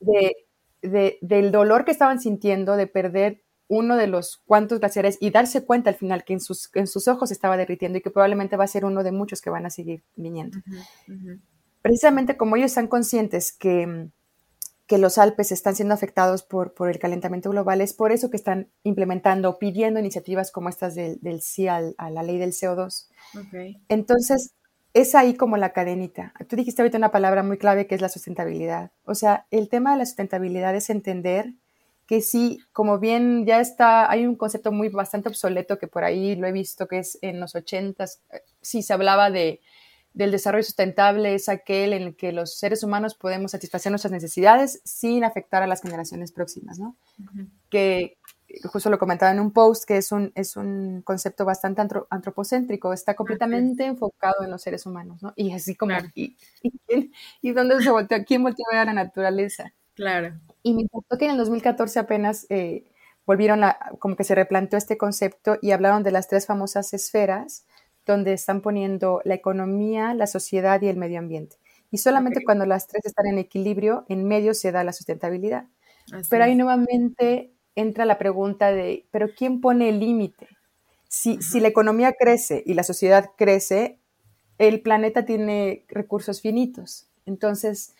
de, del dolor que estaban sintiendo de perder uno de los cuantos glaciares y darse cuenta al final que en sus, en sus ojos estaba derritiendo y que probablemente va a ser uno de muchos que van a seguir viniendo. Precisamente como ellos están conscientes que que los Alpes están siendo afectados por, por el calentamiento global, es por eso que están implementando, pidiendo iniciativas como estas del, del sí a la ley del CO2. Entonces, es ahí como la cadenita. Tú dijiste ahorita una palabra muy clave que es la sustentabilidad. O sea, el tema de la sustentabilidad es entender que sí, como bien ya está, hay un concepto muy bastante obsoleto que por ahí lo he visto que es en los ochentas, eh, sí se hablaba de del desarrollo sustentable es aquel en el que los seres humanos podemos satisfacer nuestras necesidades sin afectar a las generaciones próximas, ¿no? Que justo lo comentaba en un post, que es un, es un concepto bastante antropocéntrico, está completamente enfocado en los seres humanos, ¿no? Y así como, y, y, dónde se voltea? ¿Quién a ver a la naturaleza? Claro. Y me importó que en el 2014 apenas, eh, volvieron a, como que se replanteó este concepto y hablaron de las tres famosas esferas donde están poniendo la economía, la sociedad y el medio ambiente. Y solamente cuando las tres están en equilibrio, en medio se da la sustentabilidad. pero ahí nuevamente entra la pregunta de, ¿pero quién pone el límite? Si, si la economía crece y la sociedad crece, el planeta tiene recursos finitos. Entonces,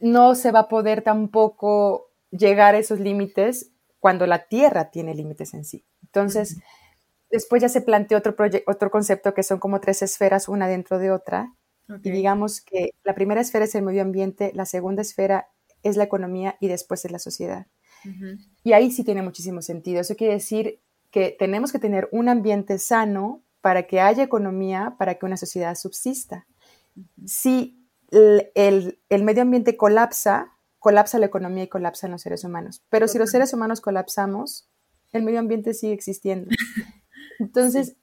no se va a poder tampoco llegar a esos límites cuando la Tierra tiene límites en sí. Entonces, después ya se planteó otro, otro concepto que son como tres esferas, una dentro de otra. Y digamos que la primera esfera es el medio ambiente, la segunda esfera es la economía y después es la sociedad. Y ahí sí tiene muchísimo sentido. Eso quiere decir que tenemos que tener un ambiente sano para que haya economía, para que una sociedad subsista. Si el, medio ambiente colapsa, colapsa la economía y colapsan los seres humanos. Pero si los seres humanos colapsamos, el medio ambiente sigue existiendo. Entonces,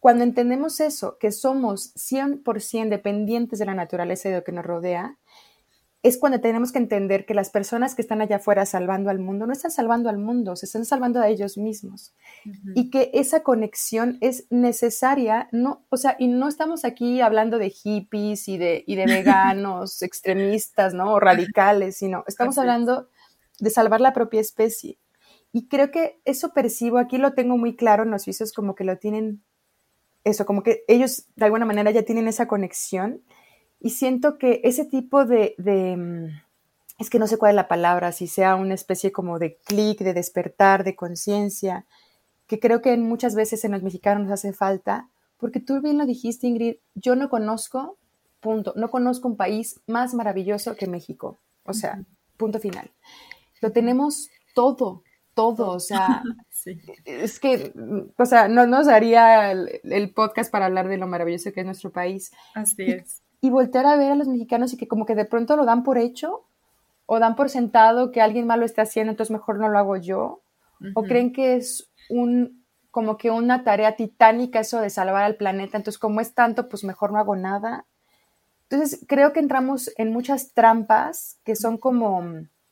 cuando entendemos eso, que somos 100% dependientes de la naturaleza y de lo que nos rodea, es cuando tenemos que entender que las personas que están allá afuera salvando al mundo no están salvando al mundo, se están salvando a ellos mismos. Y que esa conexión es necesaria, no, o sea, y no estamos aquí hablando de hippies y de, y de veganos extremistas, ¿no? O radicales, sino estamos hablando de salvar la propia especie. Y creo que eso percibo, aquí lo tengo muy claro en los suizos, como que lo tienen, eso, como que ellos de alguna manera ya tienen esa conexión y siento que ese tipo de, mm, es que no sé cuál es la palabra, si sea una especie como de clic, de despertar, de conciencia, que creo que muchas veces en los mexicanos nos hace falta, porque tú bien lo dijiste, Ingrid, yo no conozco, punto, no conozco un país más maravilloso que México, o sea, punto final. Lo tenemos todo, todo, o sea, es que, o sea, no nos daría el, el, podcast para hablar de lo maravilloso que es nuestro país. Así es. y voltear a ver a los mexicanos y que como que de pronto lo dan por hecho o dan por sentado que alguien más lo está haciendo, entonces mejor no lo hago yo, o creen que es un como que una tarea titánica eso de salvar al planeta, entonces como es tanto, pues mejor no hago nada. Entonces creo que entramos en muchas trampas que son como,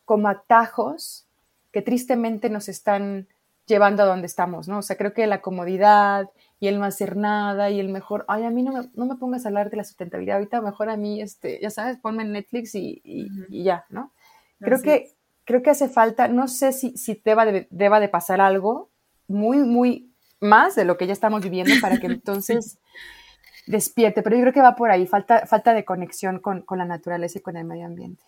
como atajos que tristemente nos están llevando a donde estamos, ¿no? O sea, creo que la comodidad y el no hacer nada y el mejor, ay, a mí no me, no me pongas a hablar de la sustentabilidad, ahorita mejor a mí, este, ya sabes, ponme en Netflix y, y, ya, ¿no? Creo que, creo que hace falta, no sé si, si deba, de, deba de pasar algo muy, muy más de lo que ya estamos viviendo para que entonces despierte, pero yo creo que va por ahí, falta, falta de conexión con, con la naturaleza y con el medio ambiente.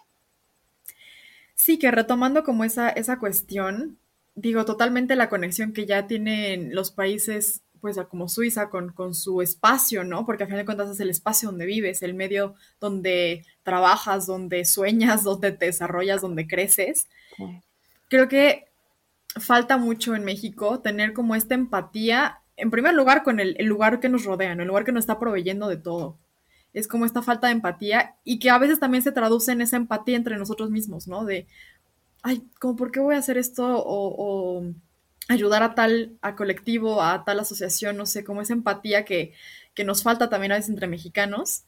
Sí, que retomando como esa, esa cuestión, digo, totalmente la conexión que ya tienen los países, pues como Suiza, con, con su espacio, ¿no? Porque al final de cuentas es el espacio donde vives, el medio donde trabajas, donde sueñas, donde te desarrollas, donde creces. Creo que falta mucho en México tener como esta empatía, en primer lugar, con el, lugar que nos rodea, ¿no? el lugar que nos está proveyendo de todo. Es como esta falta de empatía y que a veces también se traduce en esa empatía entre nosotros mismos, ¿no? De, ay, como, ¿por qué voy a hacer esto? O, ayudar a tal, a colectivo, a tal asociación, no sé, como esa empatía que, que nos falta también a veces entre mexicanos.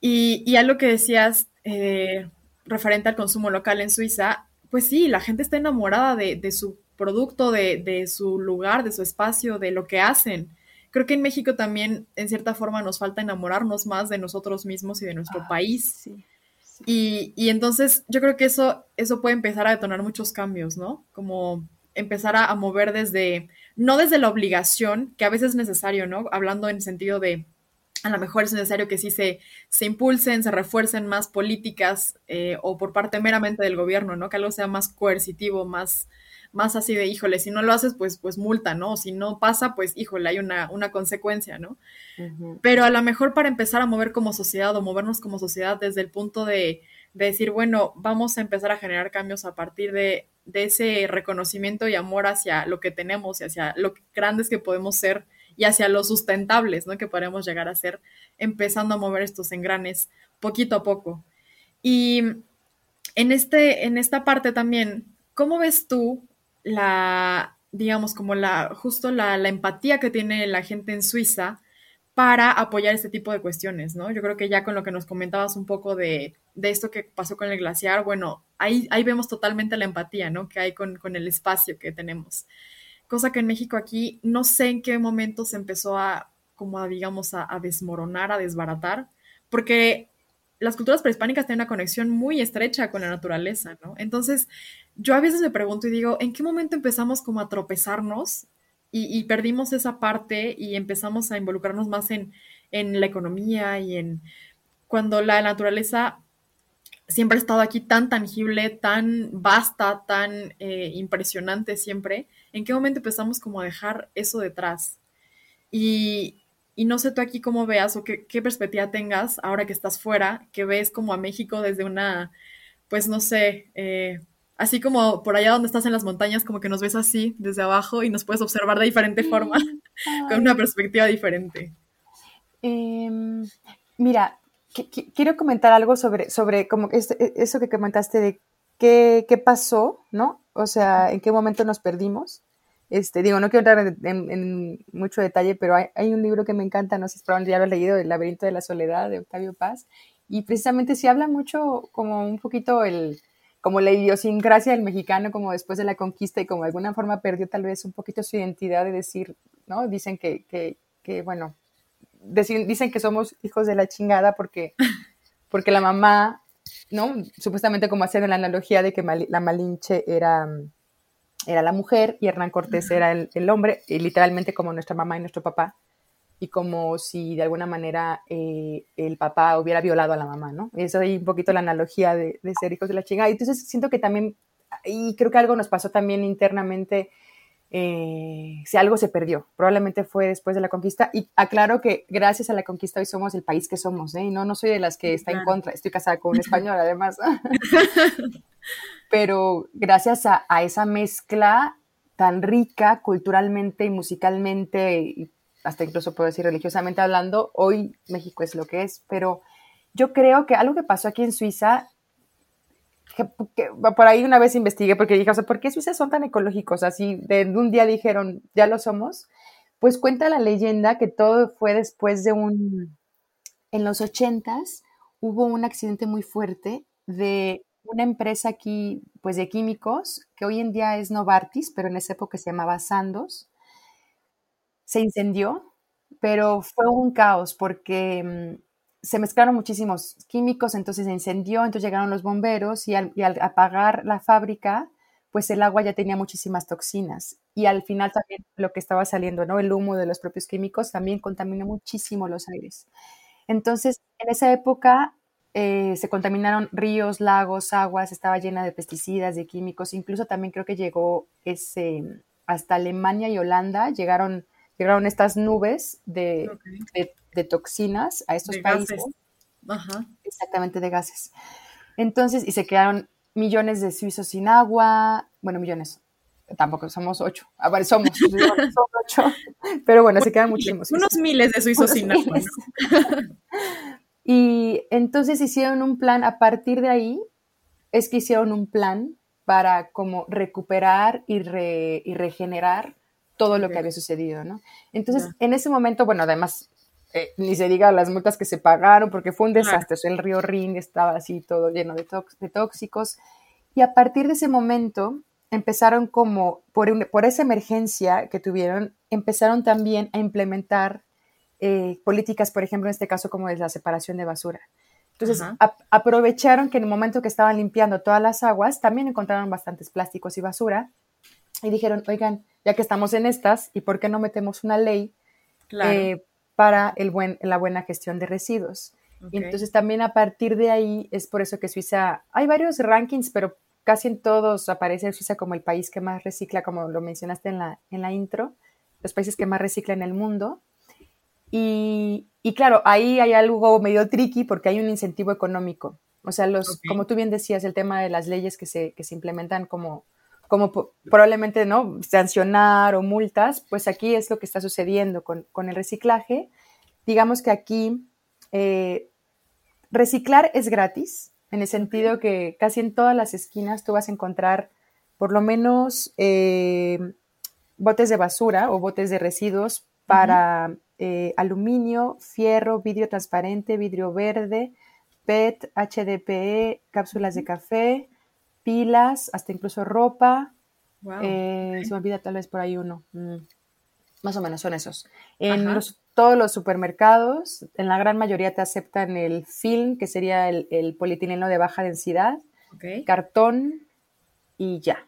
Y, y algo que decías eh, referente al consumo local en Suiza, pues sí, la gente está enamorada de, de su producto, de, de, su lugar, de su espacio, de lo que hacen. Creo que en México también, en cierta forma, nos falta enamorarnos más de nosotros mismos y de nuestro ah, país. Sí. Y, y, entonces yo creo que eso, eso puede empezar a detonar muchos cambios, ¿no? Como empezar a, mover desde, no desde la obligación, que a veces es necesario, ¿no? Hablando en sentido de, a lo mejor es necesario que sí se, se impulsen, se refuercen más políticas eh, o por parte meramente del gobierno, ¿no? Que algo sea más coercitivo, más, más así de, híjole, si no lo haces, pues, pues multa, ¿no? Si no pasa, pues, híjole, hay una, una consecuencia, ¿no? Pero a lo mejor para empezar a mover como sociedad o movernos como sociedad desde el punto de, decir, bueno, vamos a empezar a generar cambios a partir de, de, ese reconocimiento y amor hacia lo que tenemos y hacia lo grandes que podemos ser y hacia los sustentables, ¿no? Que podemos llegar a ser, empezando a mover estos engranes poquito a poco. Y en, este, en esta parte también, ¿cómo ves tú la, digamos, como la, justo la, la, empatía que tiene la gente en Suiza para apoyar este tipo de cuestiones, ¿no? Yo creo que ya con lo que nos comentabas un poco de, de esto que pasó con el glaciar, bueno, ahí, ahí vemos totalmente la empatía, ¿no? Que hay con, con el espacio que tenemos. Cosa que en México aquí no sé en qué momento se empezó a, como digamos, a desmoronar, a desbaratar, porque las culturas prehispánicas tienen una conexión muy estrecha con la naturaleza, ¿no? Entonces, yo a veces me pregunto y digo, ¿en qué momento empezamos como a tropezarnos y, perdimos esa parte y empezamos a involucrarnos más en, en, la economía y en cuando la naturaleza siempre ha estado aquí tan tangible, tan vasta, tan eh, impresionante siempre? ¿En qué momento empezamos como a dejar eso detrás? Y, y no sé tú aquí cómo veas o qué, perspectiva tengas ahora que estás fuera, que ves como a México desde una, pues no sé, eh, así como por allá donde estás en las montañas, como que nos ves así desde abajo y nos puedes observar de diferente forma, con una perspectiva diferente. Em, mira, quiero comentar algo sobre, sobre como este, eso que comentaste de qué, qué pasó, ¿no? O sea, en qué momento nos perdimos. Este, digo, no quiero entrar en, mucho detalle, pero hay, un libro que me encanta, no sé si probablemente ya lo has leído, El laberinto de la soledad de Octavio Paz, y precisamente se habla mucho como un poquito el, como la idiosincrasia del mexicano, como después de la conquista y como de alguna forma perdió tal vez un poquito su identidad de decir, ¿no? Dicen que, que, que bueno, dicen que somos hijos de la chingada porque, porque la mamá, ¿no? Supuestamente como haciendo la analogía de que la Malinche era era la mujer y Hernán Cortés era el, hombre, y literalmente como nuestra mamá y nuestro papá, y como si de alguna manera eh, el papá hubiera violado a la mamá, ¿no? Eso es un poquito la analogía de, ser hijos de la chingada. Entonces siento que también, y creo que algo nos pasó también internamente, eh, si algo se perdió, probablemente fue después de la conquista. Y aclaro que gracias a la conquista hoy somos el país que somos, ¿eh? Y no, no soy de las que está en contra, estoy casada con un español además. pero gracias a, esa mezcla tan rica culturalmente y musicalmente, y hasta incluso puedo decir religiosamente hablando, hoy México es lo que es, pero yo creo que algo que pasó aquí en Suiza, por ahí una vez investigué porque dije, o sea, ¿por qué Suiza son tan ecológicos? Así de un día dijeron, ya lo somos. Pues cuenta la leyenda que todo fue después de un, en los ochentas hubo un accidente muy fuerte de una empresa aquí, pues de químicos, que hoy en día es Novartis, pero en esa época se llamaba Sandoz, se incendió, pero fue un caos porque mm, se mezclaron muchísimos químicos, entonces se incendió, entonces llegaron los bomberos y al, apagar la fábrica, pues el agua ya tenía muchísimas toxinas y al final también lo que estaba saliendo, ¿no? El humo de los propios químicos también contaminó muchísimo los aires. Entonces, en esa época eh, se contaminaron ríos, lagos, aguas, estaba llena de pesticidas, de químicos, incluso también creo que llegó ese, hasta Alemania y Holanda, llegaron, llegaron estas nubes de, toxinas a estos países. Exactamente, de gases. Entonces, y se quedaron millones de suizos sin agua, bueno, millones, tampoco somos ocho, a ver, somos, ocho, pero bueno, se quedan muchísimos. Unos miles de suizos sin agua. Y entonces hicieron un plan, a partir de ahí es que hicieron un plan para como recuperar y, regenerar todo lo que había sucedido, ¿no? Entonces, en ese momento, bueno, además, eh, ni se diga las multas que se pagaron, porque fue un desastre, el río Ring estaba así todo lleno de, de, tóxicos, y a partir de ese momento empezaron como, por, por esa emergencia que tuvieron, empezaron también a implementar eh, políticas, por ejemplo, en este caso como es la separación de basura. Entonces, aprovecharon que en el momento que estaban limpiando todas las aguas, también encontraron bastantes plásticos y basura y dijeron, oigan, ya que estamos en estas, ¿y por qué no metemos una ley eh, para el buen, la buena gestión de residuos? Y entonces también a partir de ahí es por eso que Suiza, hay varios rankings, pero casi en todos aparece Suiza como el país que más recicla, como lo mencionaste en la, en la intro, los países que más reciclan en el mundo. Y, claro, ahí hay algo medio tricky porque hay un incentivo económico. O sea, los, como tú bien decías, el tema de las leyes que se, que se implementan como, como probablemente no sancionar o multas, pues aquí es lo que está sucediendo con, con el reciclaje. Digamos que aquí eh, reciclar es gratis, en el sentido que casi en todas las esquinas tú vas a encontrar por lo menos eh, botes de basura o botes de residuos para eh, aluminio, fierro, vidrio transparente, vidrio verde, PET, HDPE, cápsulas de café, pilas, hasta incluso ropa. Eh, se me olvida tal vez por ahí uno. Mm, más o menos son esos. En todos los supermercados, en la gran mayoría te aceptan el film, que sería el, el polietileno de baja densidad, cartón y ya.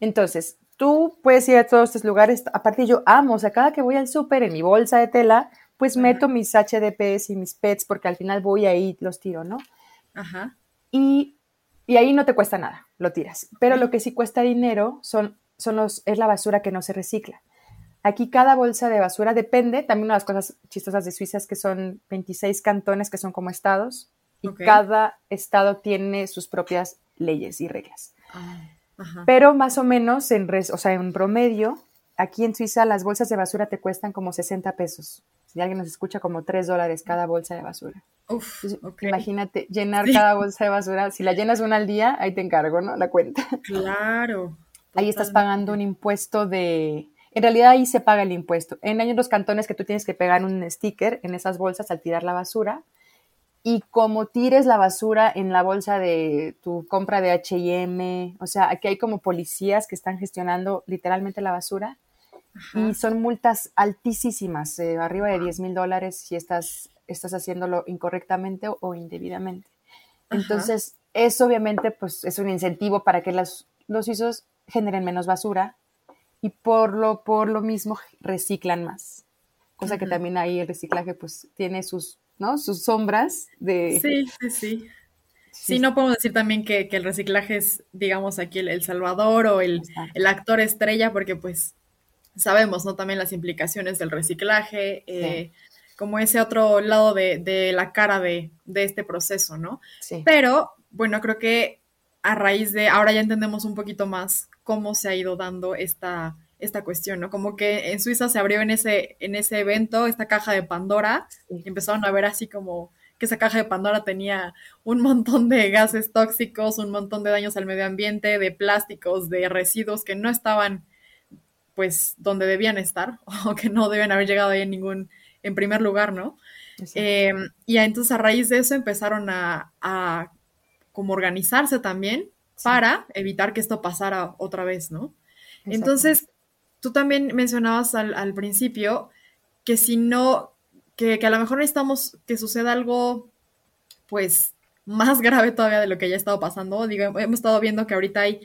Entonces, tú puedes ir a todos estos lugares. Aparte, yo amo, o sea, cada que voy al súper en mi bolsa de tela, pues meto mis HDPs y mis PETs porque al final voy ahí los tiro, ¿no? Ajá. Y, ahí no te cuesta nada, lo tiras. Pero lo que sí cuesta dinero son, son los, es la basura que no se recicla. Aquí cada bolsa de basura depende, también una de las cosas chistosas de Suiza es que son 26 cantones que son como estados y cada estado tiene sus propias leyes y reglas. Ah. Pero más o menos, en o sea, en promedio, aquí en Suiza las bolsas de basura te cuestan como 60 pesos. Si alguien nos escucha, como 3 dólares cada bolsa de basura. Uf, Imagínate llenar cada bolsa de basura. Si la llenas una al día, ahí te encargo, ¿no? La cuenta. Claro. Ahí estás pagando un impuesto de... En realidad ahí se paga el impuesto. En hay los cantones que tú tienes que pegar un sticker en esas bolsas al tirar la basura y como tires la basura en la bolsa de tu compra de HM, o sea, aquí hay como policías que están gestionando literalmente la basura y son multas altísimas, eh, arriba de 10 mil dólares si estás, estás haciéndolo incorrectamente o, indebidamente. Entonces, eso obviamente pues, es un incentivo para que los suizos generen menos basura y por lo, por lo mismo reciclan más. Cosa que también ahí el reciclaje pues tiene sus ¿no? Sus sombras de... Sí, sí, sí. Sí, no podemos decir también que, el reciclaje es, digamos, aquí el, Salvador o el, actor estrella, porque pues sabemos, ¿no? También las implicaciones del reciclaje, eh, como ese otro lado de, la cara de, este proceso, ¿no? Sí. Pero, bueno, creo que a raíz de, ahora ya entendemos un poquito más cómo se ha ido dando esta, esta cuestión, ¿no? Como que en Suiza se abrió en ese, en ese evento esta caja de Pandora y empezaron a ver así como que esa caja de Pandora tenía un montón de gases tóxicos, un montón de daños al medio ambiente, de plásticos, de residuos que no estaban pues donde debían estar o que no deben haber llegado ahí en ningún, en primer lugar, ¿no? Em, y entonces a raíz de eso empezaron a, a como organizarse también para evitar que esto pasara otra vez, ¿no? Entonces, tú también mencionabas al, principio que si no, que, a lo mejor necesitamos que suceda algo, pues, más grave todavía de lo que ya ha estado pasando. Digo, hemos estado viendo que ahorita hay,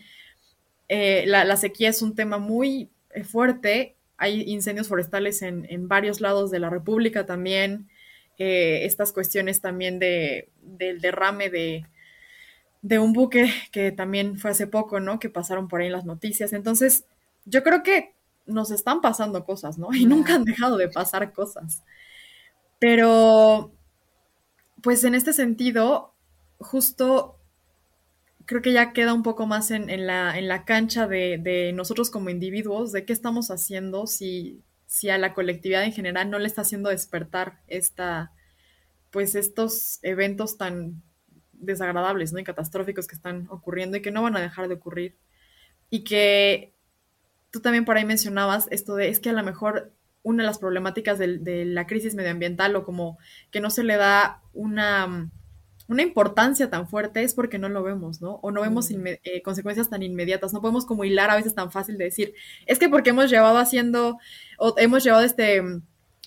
eh, la, sequía es un tema muy eh, fuerte, hay incendios forestales en, varios lados de la República también, eh, estas cuestiones también de, del derrame de, de un buque que también fue hace poco, ¿no? Que pasaron por ahí en las noticias. Entonces, yo creo que nos están pasando cosas, ¿no? Y nunca han dejado de pasar cosas. Pero, pues en este sentido, justo creo que ya queda un poco más en, la, en la, cancha de, nosotros como individuos, de qué estamos haciendo si, si, a la colectividad en general no le está haciendo despertar esta, pues estos eventos tan desagradables ¿no? y catastróficos que están ocurriendo y que no van a dejar de ocurrir. Y que tú también por ahí mencionabas esto de, es que a lo mejor una de las problemáticas de, la crisis medioambiental o como que no se le da una, una importancia tan fuerte es porque no lo vemos, ¿no? O no vemos mm. eh, consecuencias tan inmediatas, no podemos como hilar a veces tan fácil de decir, es que porque hemos llevado haciendo, o hemos llevado este mm,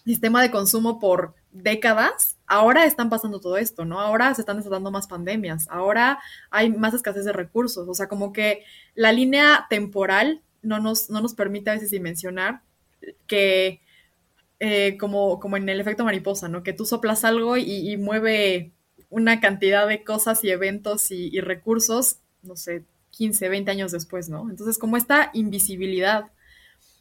sistema de consumo por décadas, ahora están pasando todo esto, ¿no? Ahora se están desatando más pandemias, ahora hay más escasez de recursos, o sea, como que la línea temporal no nos, no nos permite a veces dimensionar que eh, como, como en el efecto mariposa, ¿no? Que tú soplas algo y, mueve una cantidad de cosas y eventos y, recursos, no sé, 15, 20 años después, ¿no? Entonces, como esta invisibilidad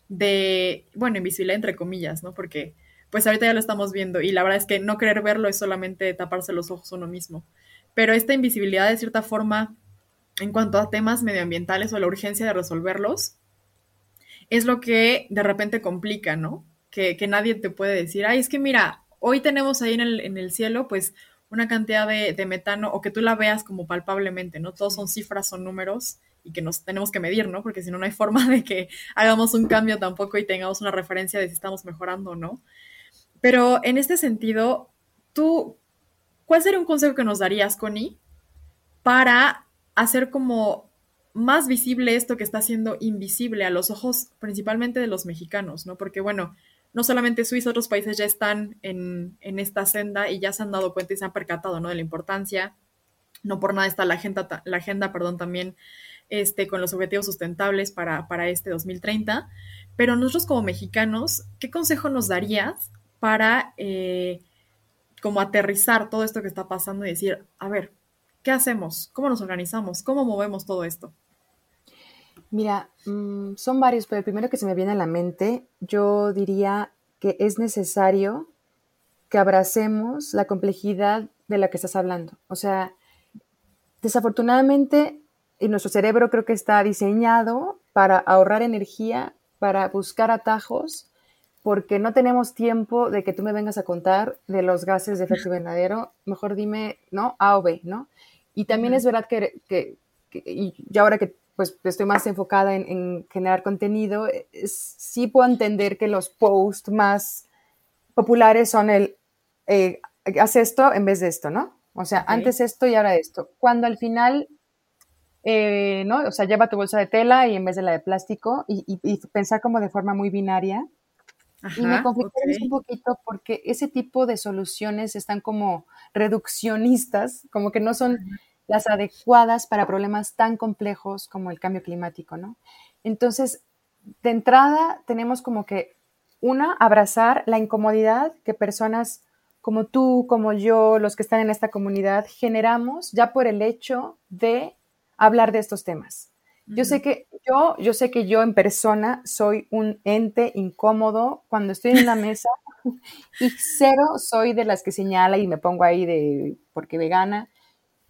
de, bueno, invisibilidad entre comillas, ¿no? Porque pues ahorita ya lo estamos viendo y la verdad es que no querer verlo es solamente taparse los ojos uno mismo. Pero esta invisibilidad de cierta forma en cuanto a temas medioambientales o la urgencia de resolverlos, es lo que de repente complica, ¿no? Que, nadie te puede decir, ay, es que mira, hoy tenemos ahí en el, en el cielo, pues, una cantidad de, metano o que tú la veas como palpablemente, ¿no? Todos son cifras, son números y que nos tenemos que medir, ¿no? Porque si no, no hay forma de que hagamos un cambio tampoco y tengamos una referencia de si estamos mejorando o no. Pero en este sentido, tú, ¿cuál sería un consejo que nos darías, Connie, para hacer como más visible esto que está siendo invisible a los ojos principalmente de los mexicanos, ¿no? Porque bueno, no solamente Suiza, otros países ya están en, esta senda y ya se han dado cuenta y se han percatado, ¿no? De la importancia. No por nada está la agenda, la agenda perdón, también este, con los objetivos sustentables para, para este 2030. Pero nosotros como mexicanos, ¿qué consejo nos darías para eh, como aterrizar todo esto que está pasando y decir, a ver, ¿qué hacemos? ¿Cómo nos organizamos? ¿Cómo movemos todo esto? Mira, mm, son varios, pero el primero que se me viene a la mente, yo diría que es necesario que abracemos la complejidad de la que estás hablando. O sea, desafortunadamente, nuestro cerebro creo que está diseñado para ahorrar energía, para buscar atajos, porque no tenemos tiempo de que tú me vengas a contar de los gases de efecto invernadero. Mejor dime, ¿no? A o B, ¿no? Y también es verdad que, que, y ahora que pues estoy más enfocada en, generar contenido, sí puedo entender que los posts más populares son el, eh, haz esto en vez de esto, ¿no? O sea, antes esto y ahora esto. Cuando al final, eh, ¿no? O sea, lleva tu bolsa de tela y en vez de la de plástico y, pensar como de forma muy binaria. Y me conflicté un poquito porque ese tipo de soluciones están como reduccionistas, como que no son las adecuadas para problemas tan complejos como el cambio climático, ¿no? Entonces, de entrada, tenemos como que, una, abrazar la incomodidad que personas como tú, como yo, los que están en esta comunidad, generamos ya por el hecho de hablar de estos temas. Yo sé que yo, yo sé que yo en persona soy un ente incómodo cuando estoy en la mesa y cero soy de las que señala y me pongo ahí de porque vegana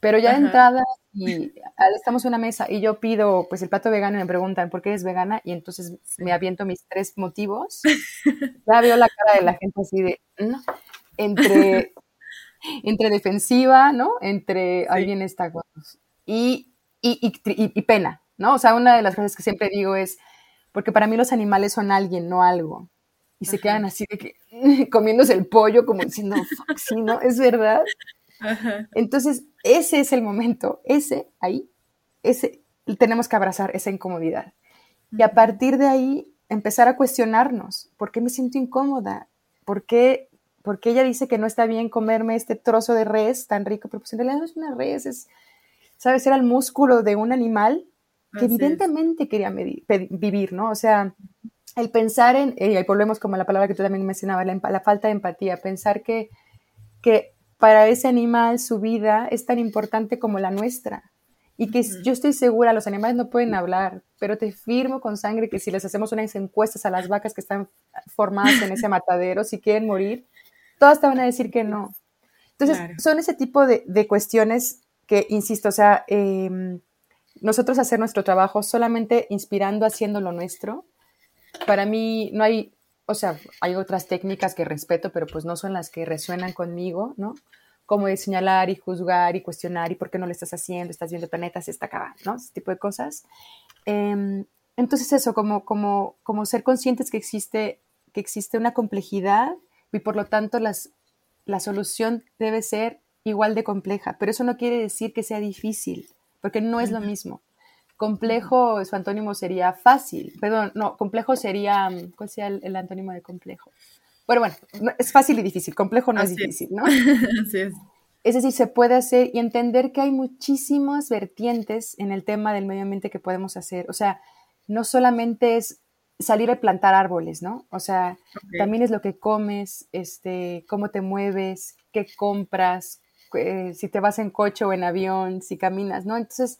pero ya de entrada, y estamos en una mesa y yo pido pues el plato vegano y me preguntan por qué eres vegana y entonces me aviento mis tres motivos. ya veo la cara de la gente así de, ¿no? entre, entre defensiva, ¿no? Entre alguien está y, y, y, pena, ¿no? O sea, una de las cosas que siempre digo es, porque para mí los animales son alguien, no algo. Y se quedan así de que comiéndose el pollo como diciendo, fuck, sí, ¿no? Es verdad. Entonces, ese es el momento, ese ahí, ese tenemos que abrazar esa incomodidad. Y a partir de ahí empezar a cuestionarnos, ¿por qué me siento incómoda? ¿Por qué, porque ella dice que no está bien comerme este trozo de res tan rico? Pero pues en realidad no es una res, es, ¿sabes? Era el músculo de un animal que evidentemente quería vivir, ¿no? O sea, el pensar en, y ahí volvemos como la palabra que tú también mencionabas, la, la falta de empatía, pensar que, que para ese animal su vida es tan importante como la nuestra. Y que yo estoy segura, los animales no pueden hablar, pero te firmo con sangre que si les hacemos unas encuestas a las vacas que están formadas en ese matadero, si quieren morir, todas te van a decir que no. Entonces, son ese tipo de, cuestiones que, insisto, o sea, em, nosotros hacer nuestro trabajo solamente inspirando, haciendo lo nuestro, para mí no hay o sea, hay otras técnicas que respeto, pero pues no son las que resuenan conmigo, ¿no? Como de señalar y juzgar y cuestionar y por qué no lo estás haciendo, estás viendo planetas, está acabando, ¿no? Ese tipo de cosas. Em, entonces eso, como, como, como ser conscientes que existe, que existe una complejidad y por lo tanto las, la solución debe ser igual de compleja, pero eso no quiere decir que sea difícil, porque no es lo mismo. Complejo, su antónimo sería fácil. Perdón, no, complejo sería, mm, ¿cuál sería el, antónimo de complejo? Bueno, bueno, es fácil y difícil. Complejo no es difícil, ¿no? Así es. Es decir, se puede hacer y entender que hay muchísimas vertientes en el tema del medio ambiente que podemos hacer. O sea, no solamente es salir a plantar árboles, ¿no? O sea, también es lo que comes, este, cómo te mueves, qué compras, eh, si te vas en coche o en avión, si caminas, ¿no? Entonces,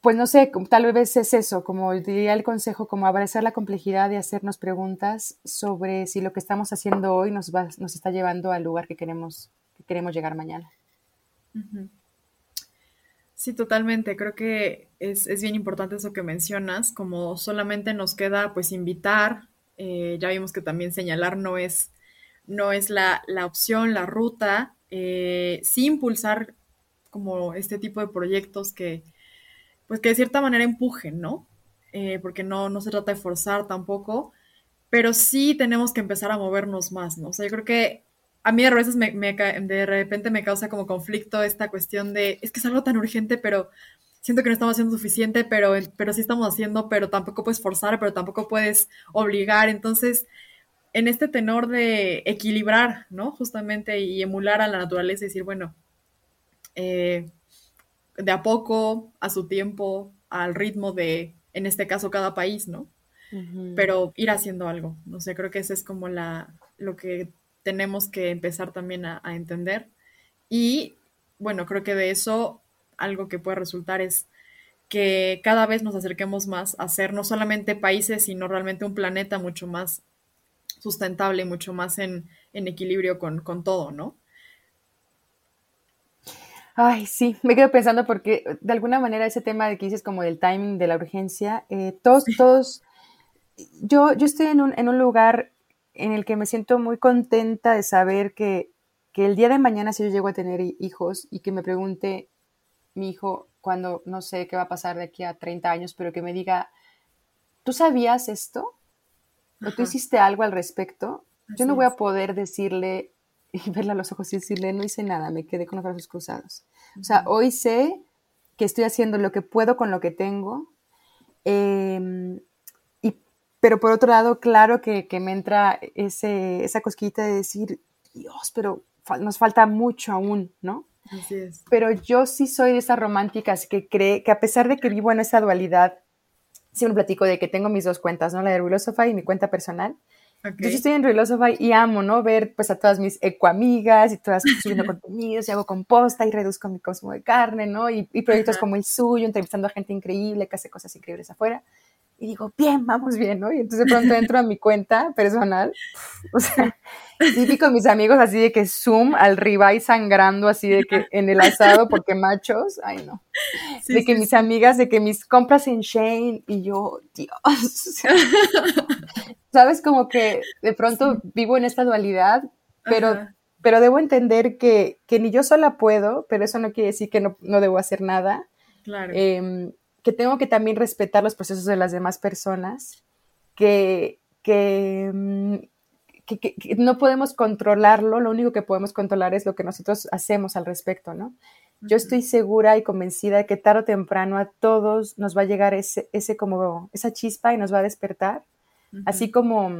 pues no sé, tal vez es eso, como diría el consejo, como abrazar la complejidad de hacernos preguntas sobre si lo que estamos haciendo hoy nos, va, nos está llevando al lugar que queremos, que queremos llegar mañana. Sí, totalmente. Creo que es, bien importante eso que mencionas, como solamente nos queda pues invitar, eh, ya vimos que también señalar no es, no es la, opción, la ruta, eh, sí impulsar como este tipo de proyectos que, pues que de cierta manera empujen, ¿no? Eh, porque no, no se trata de forzar tampoco, pero sí tenemos que empezar a movernos más, ¿no? O sea, yo creo que a mí de, veces me, de repente me causa como conflicto esta cuestión de, es que es algo tan urgente, pero siento que no estamos haciendo suficiente, pero, pero sí estamos haciendo, pero tampoco puedes forzar, pero tampoco puedes obligar. Entonces, en este tenor de equilibrar, ¿no? Justamente y emular a la naturaleza y decir, bueno, eh, de a poco, a su tiempo, al ritmo de, en este caso, cada país, ¿no? Pero ir haciendo algo. No sé, creo que eso es como la, lo que tenemos que empezar también a, entender. Y bueno, creo que de eso algo que puede resultar es que cada vez nos acerquemos más a ser no solamente países, sino realmente un planeta mucho más sustentable, mucho más en, equilibrio con, todo, ¿no? Ay, sí, me quedo pensando porque de alguna manera ese tema de que dices como del timing, de la urgencia, eh, todos, todos, yo, yo estoy en un, en un lugar en el que me siento muy contenta de saber que, el día de mañana si yo llego a tener hijos y que me pregunte mi hijo cuando no sé qué va a pasar de aquí a 30 años, pero que me diga, ¿tú sabías esto? ¿O tú hiciste algo al respecto? yo no voy a poder decirle y verle a los ojos y decirle, no hice nada, me quedé con los brazos cruzados. O sea, hoy sé que estoy haciendo lo que puedo con lo que tengo. Eh, pero por otro lado, claro que, me entra ese, esa cosquita de decir, Dios, pero nos falta mucho aún, ¿no? Así es. Pero yo sí soy de esas románticas que cree que a pesar de que vivo en esa dualidad, siempre platico de que tengo mis dos cuentas, ¿no? La de Ruilosophy y mi cuenta personal. Yo estoy en Ruilosophy y amo, ¿no? Ver pues a todas mis ecoamigas y todas subiendo contenidos y hago composta y reduzco mi consumo de carne, ¿no? Y, proyectos como el suyo, entrevistando a gente increíble que hace cosas increíbles afuera y digo, bien, vamos bien, ¿no? Y entonces de pronto entro a mi cuenta personal, o sea, típico mis amigos así de que Zoom al ribeye sangrando así de que en el asado porque machos, ay no, de que mis amigas, de que mis compras en Shane y yo, Dios, sabes como que de pronto vivo en esta dualidad, pero... Pero debo entender que, que, ni yo sola puedo, pero eso no quiere decir que no, no debo hacer nada. Claro. Eh, que tengo que también respetar los procesos de las demás personas, que, que, no podemos controlarlo, lo único que podemos controlar es lo que nosotros hacemos al respecto, ¿no? Yo estoy segura y convencida de que tarde o temprano a todos nos va a llegar ese, ese como, esa chispa y nos va a despertar, así como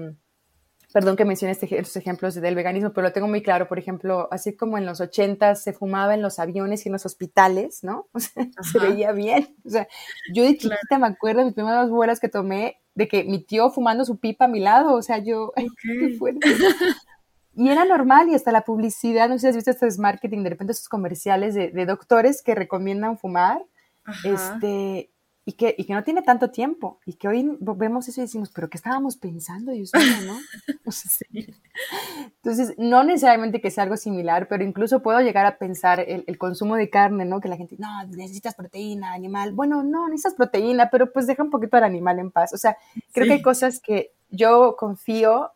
perdón que mencione este, estos ejemplos del veganismo, pero lo tengo muy claro, por ejemplo, así como en los 80 se fumaba en los aviones y en los hospitales, ¿no? O sea, se veía bien. O sea, yo de chiquita me acuerdo de mis primeras vuelas que tomé de que mi tío fumando su pipa a mi lado, o sea, yo, qué fuerte. Y era normal y hasta la publicidad, no sé si has visto estos marketing, de repente estos comerciales de, de doctores que recomiendan fumar, este, y que, y que no tiene tanto tiempo, y que hoy vemos eso y decimos, pero ¿qué estábamos pensando, Dios mío, no? Entonces, no necesariamente que sea algo similar, pero incluso puedo llegar a pensar el, consumo de carne, ¿no? Que la gente, no, necesitas proteína, animal. Bueno, no, necesitas proteína, pero pues deja un poquito al animal en paz. O sea, creo que hay cosas que yo confío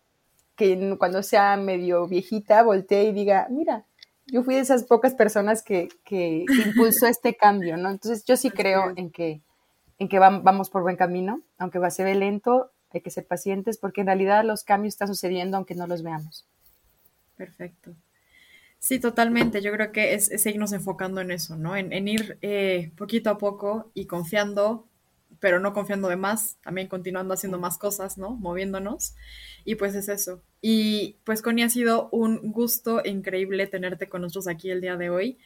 que cuando sea medio viejita voltee y diga, mira, yo fui de esas pocas personas que, que, que impulsó este cambio, ¿no? Entonces, yo sí creo en que en que vamos por buen camino, aunque va a ser lento, hay que ser pacientes porque en realidad los cambios están sucediendo aunque no los veamos. Perfecto. Sí, totalmente. Yo creo que es, seguirnos enfocando en eso, ¿no? En, ir eh, poquito a poco y confiando, pero no confiando de más, también continuando haciendo más cosas, ¿no? Moviéndonos. Y pues es eso. Y pues Connie, ha sido un gusto increíble tenerte con nosotros aquí el día de hoy.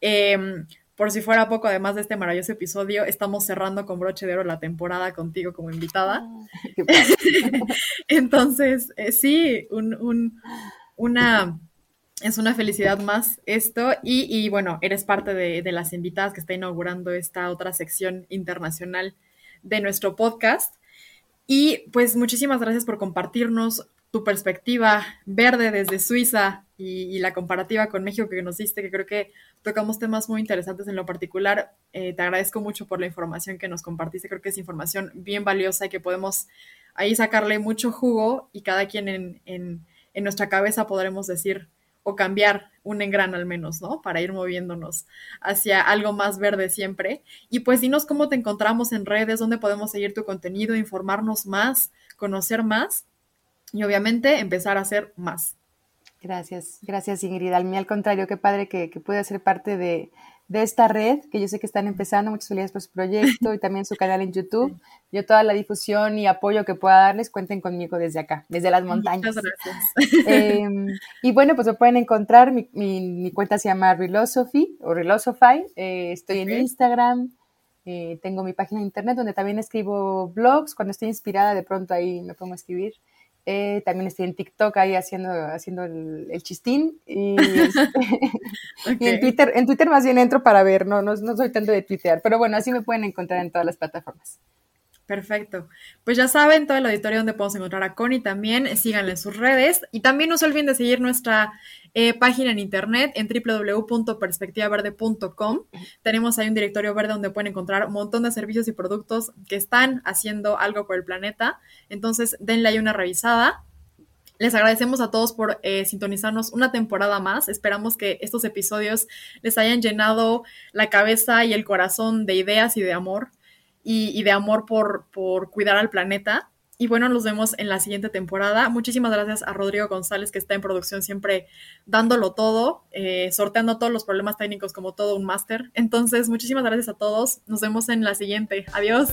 Eh, por si fuera poco, además de este maravilloso episodio, estamos cerrando con broche de oro la temporada contigo como invitada. Entonces, eh, sí, una, es una felicidad más esto. Y, bueno, eres parte de, de, las invitadas que está inaugurando esta otra sección internacional de nuestro podcast. Y pues muchísimas gracias por compartirnos tu perspectiva verde desde Suiza y, la comparativa con México que nos diste, que creo que tocamos temas muy interesantes en lo particular. Eh, te agradezco mucho por la información que nos compartiste, creo que es información bien valiosa y que podemos ahí sacarle mucho jugo y cada quien en, en, en nuestra cabeza podremos decir o cambiar un engran al menos, ¿no? Para ir moviéndonos hacia algo más verde siempre. Y pues dinos cómo te encontramos en redes, dónde podemos seguir tu contenido, informarnos más, conocer más y obviamente empezar a hacer más. Gracias, gracias Ingrid. Al mí al contrario, qué padre que, que pueda ser parte de, de esta red, que yo sé que están empezando. Muchas felicidades por su proyecto y también su canal en YouTube. Yo toda la difusión y apoyo que pueda darles, cuenten conmigo desde acá, desde las montañas. Muchas gracias. Em, y bueno, pues me pueden encontrar, mi, mi, cuenta se llama Philosophy o Philosophy. Eh, estoy en Instagram, eh, tengo mi página de internet donde también escribo blogs. Cuando estoy inspirada, de pronto ahí me pongo a escribir. Eh, también estoy en TikTok ahí haciendo, haciendo el, chistín. Este, y, en Twitter, en Twitter más bien entro para ver, no, no, no soy tanto de Twitter, pero bueno, así me pueden encontrar en todas las plataformas. Perfecto. Pues ya saben, todo el auditorio donde podemos encontrar a Connie también, síganle en sus redes y también no se olviden de seguir nuestra eh, página en internet en www.perspectivaverde.com. Tenemos ahí un directorio verde donde pueden encontrar un montón de servicios y productos que están haciendo algo por el planeta. Entonces, denle ahí una revisada. Les agradecemos a todos por eh, sintonizarnos una temporada más. Esperamos que estos episodios les hayan llenado la cabeza y el corazón de ideas y de amor y, de amor por, por cuidar al planeta. Y bueno, nos vemos en la siguiente temporada. Muchísimas gracias a Rodrigo González, que está en producción siempre dándolo todo, eh, sorteando todos los problemas técnicos como todo un máster. Entonces, muchísimas gracias a todos. Nos vemos en la siguiente. Adiós.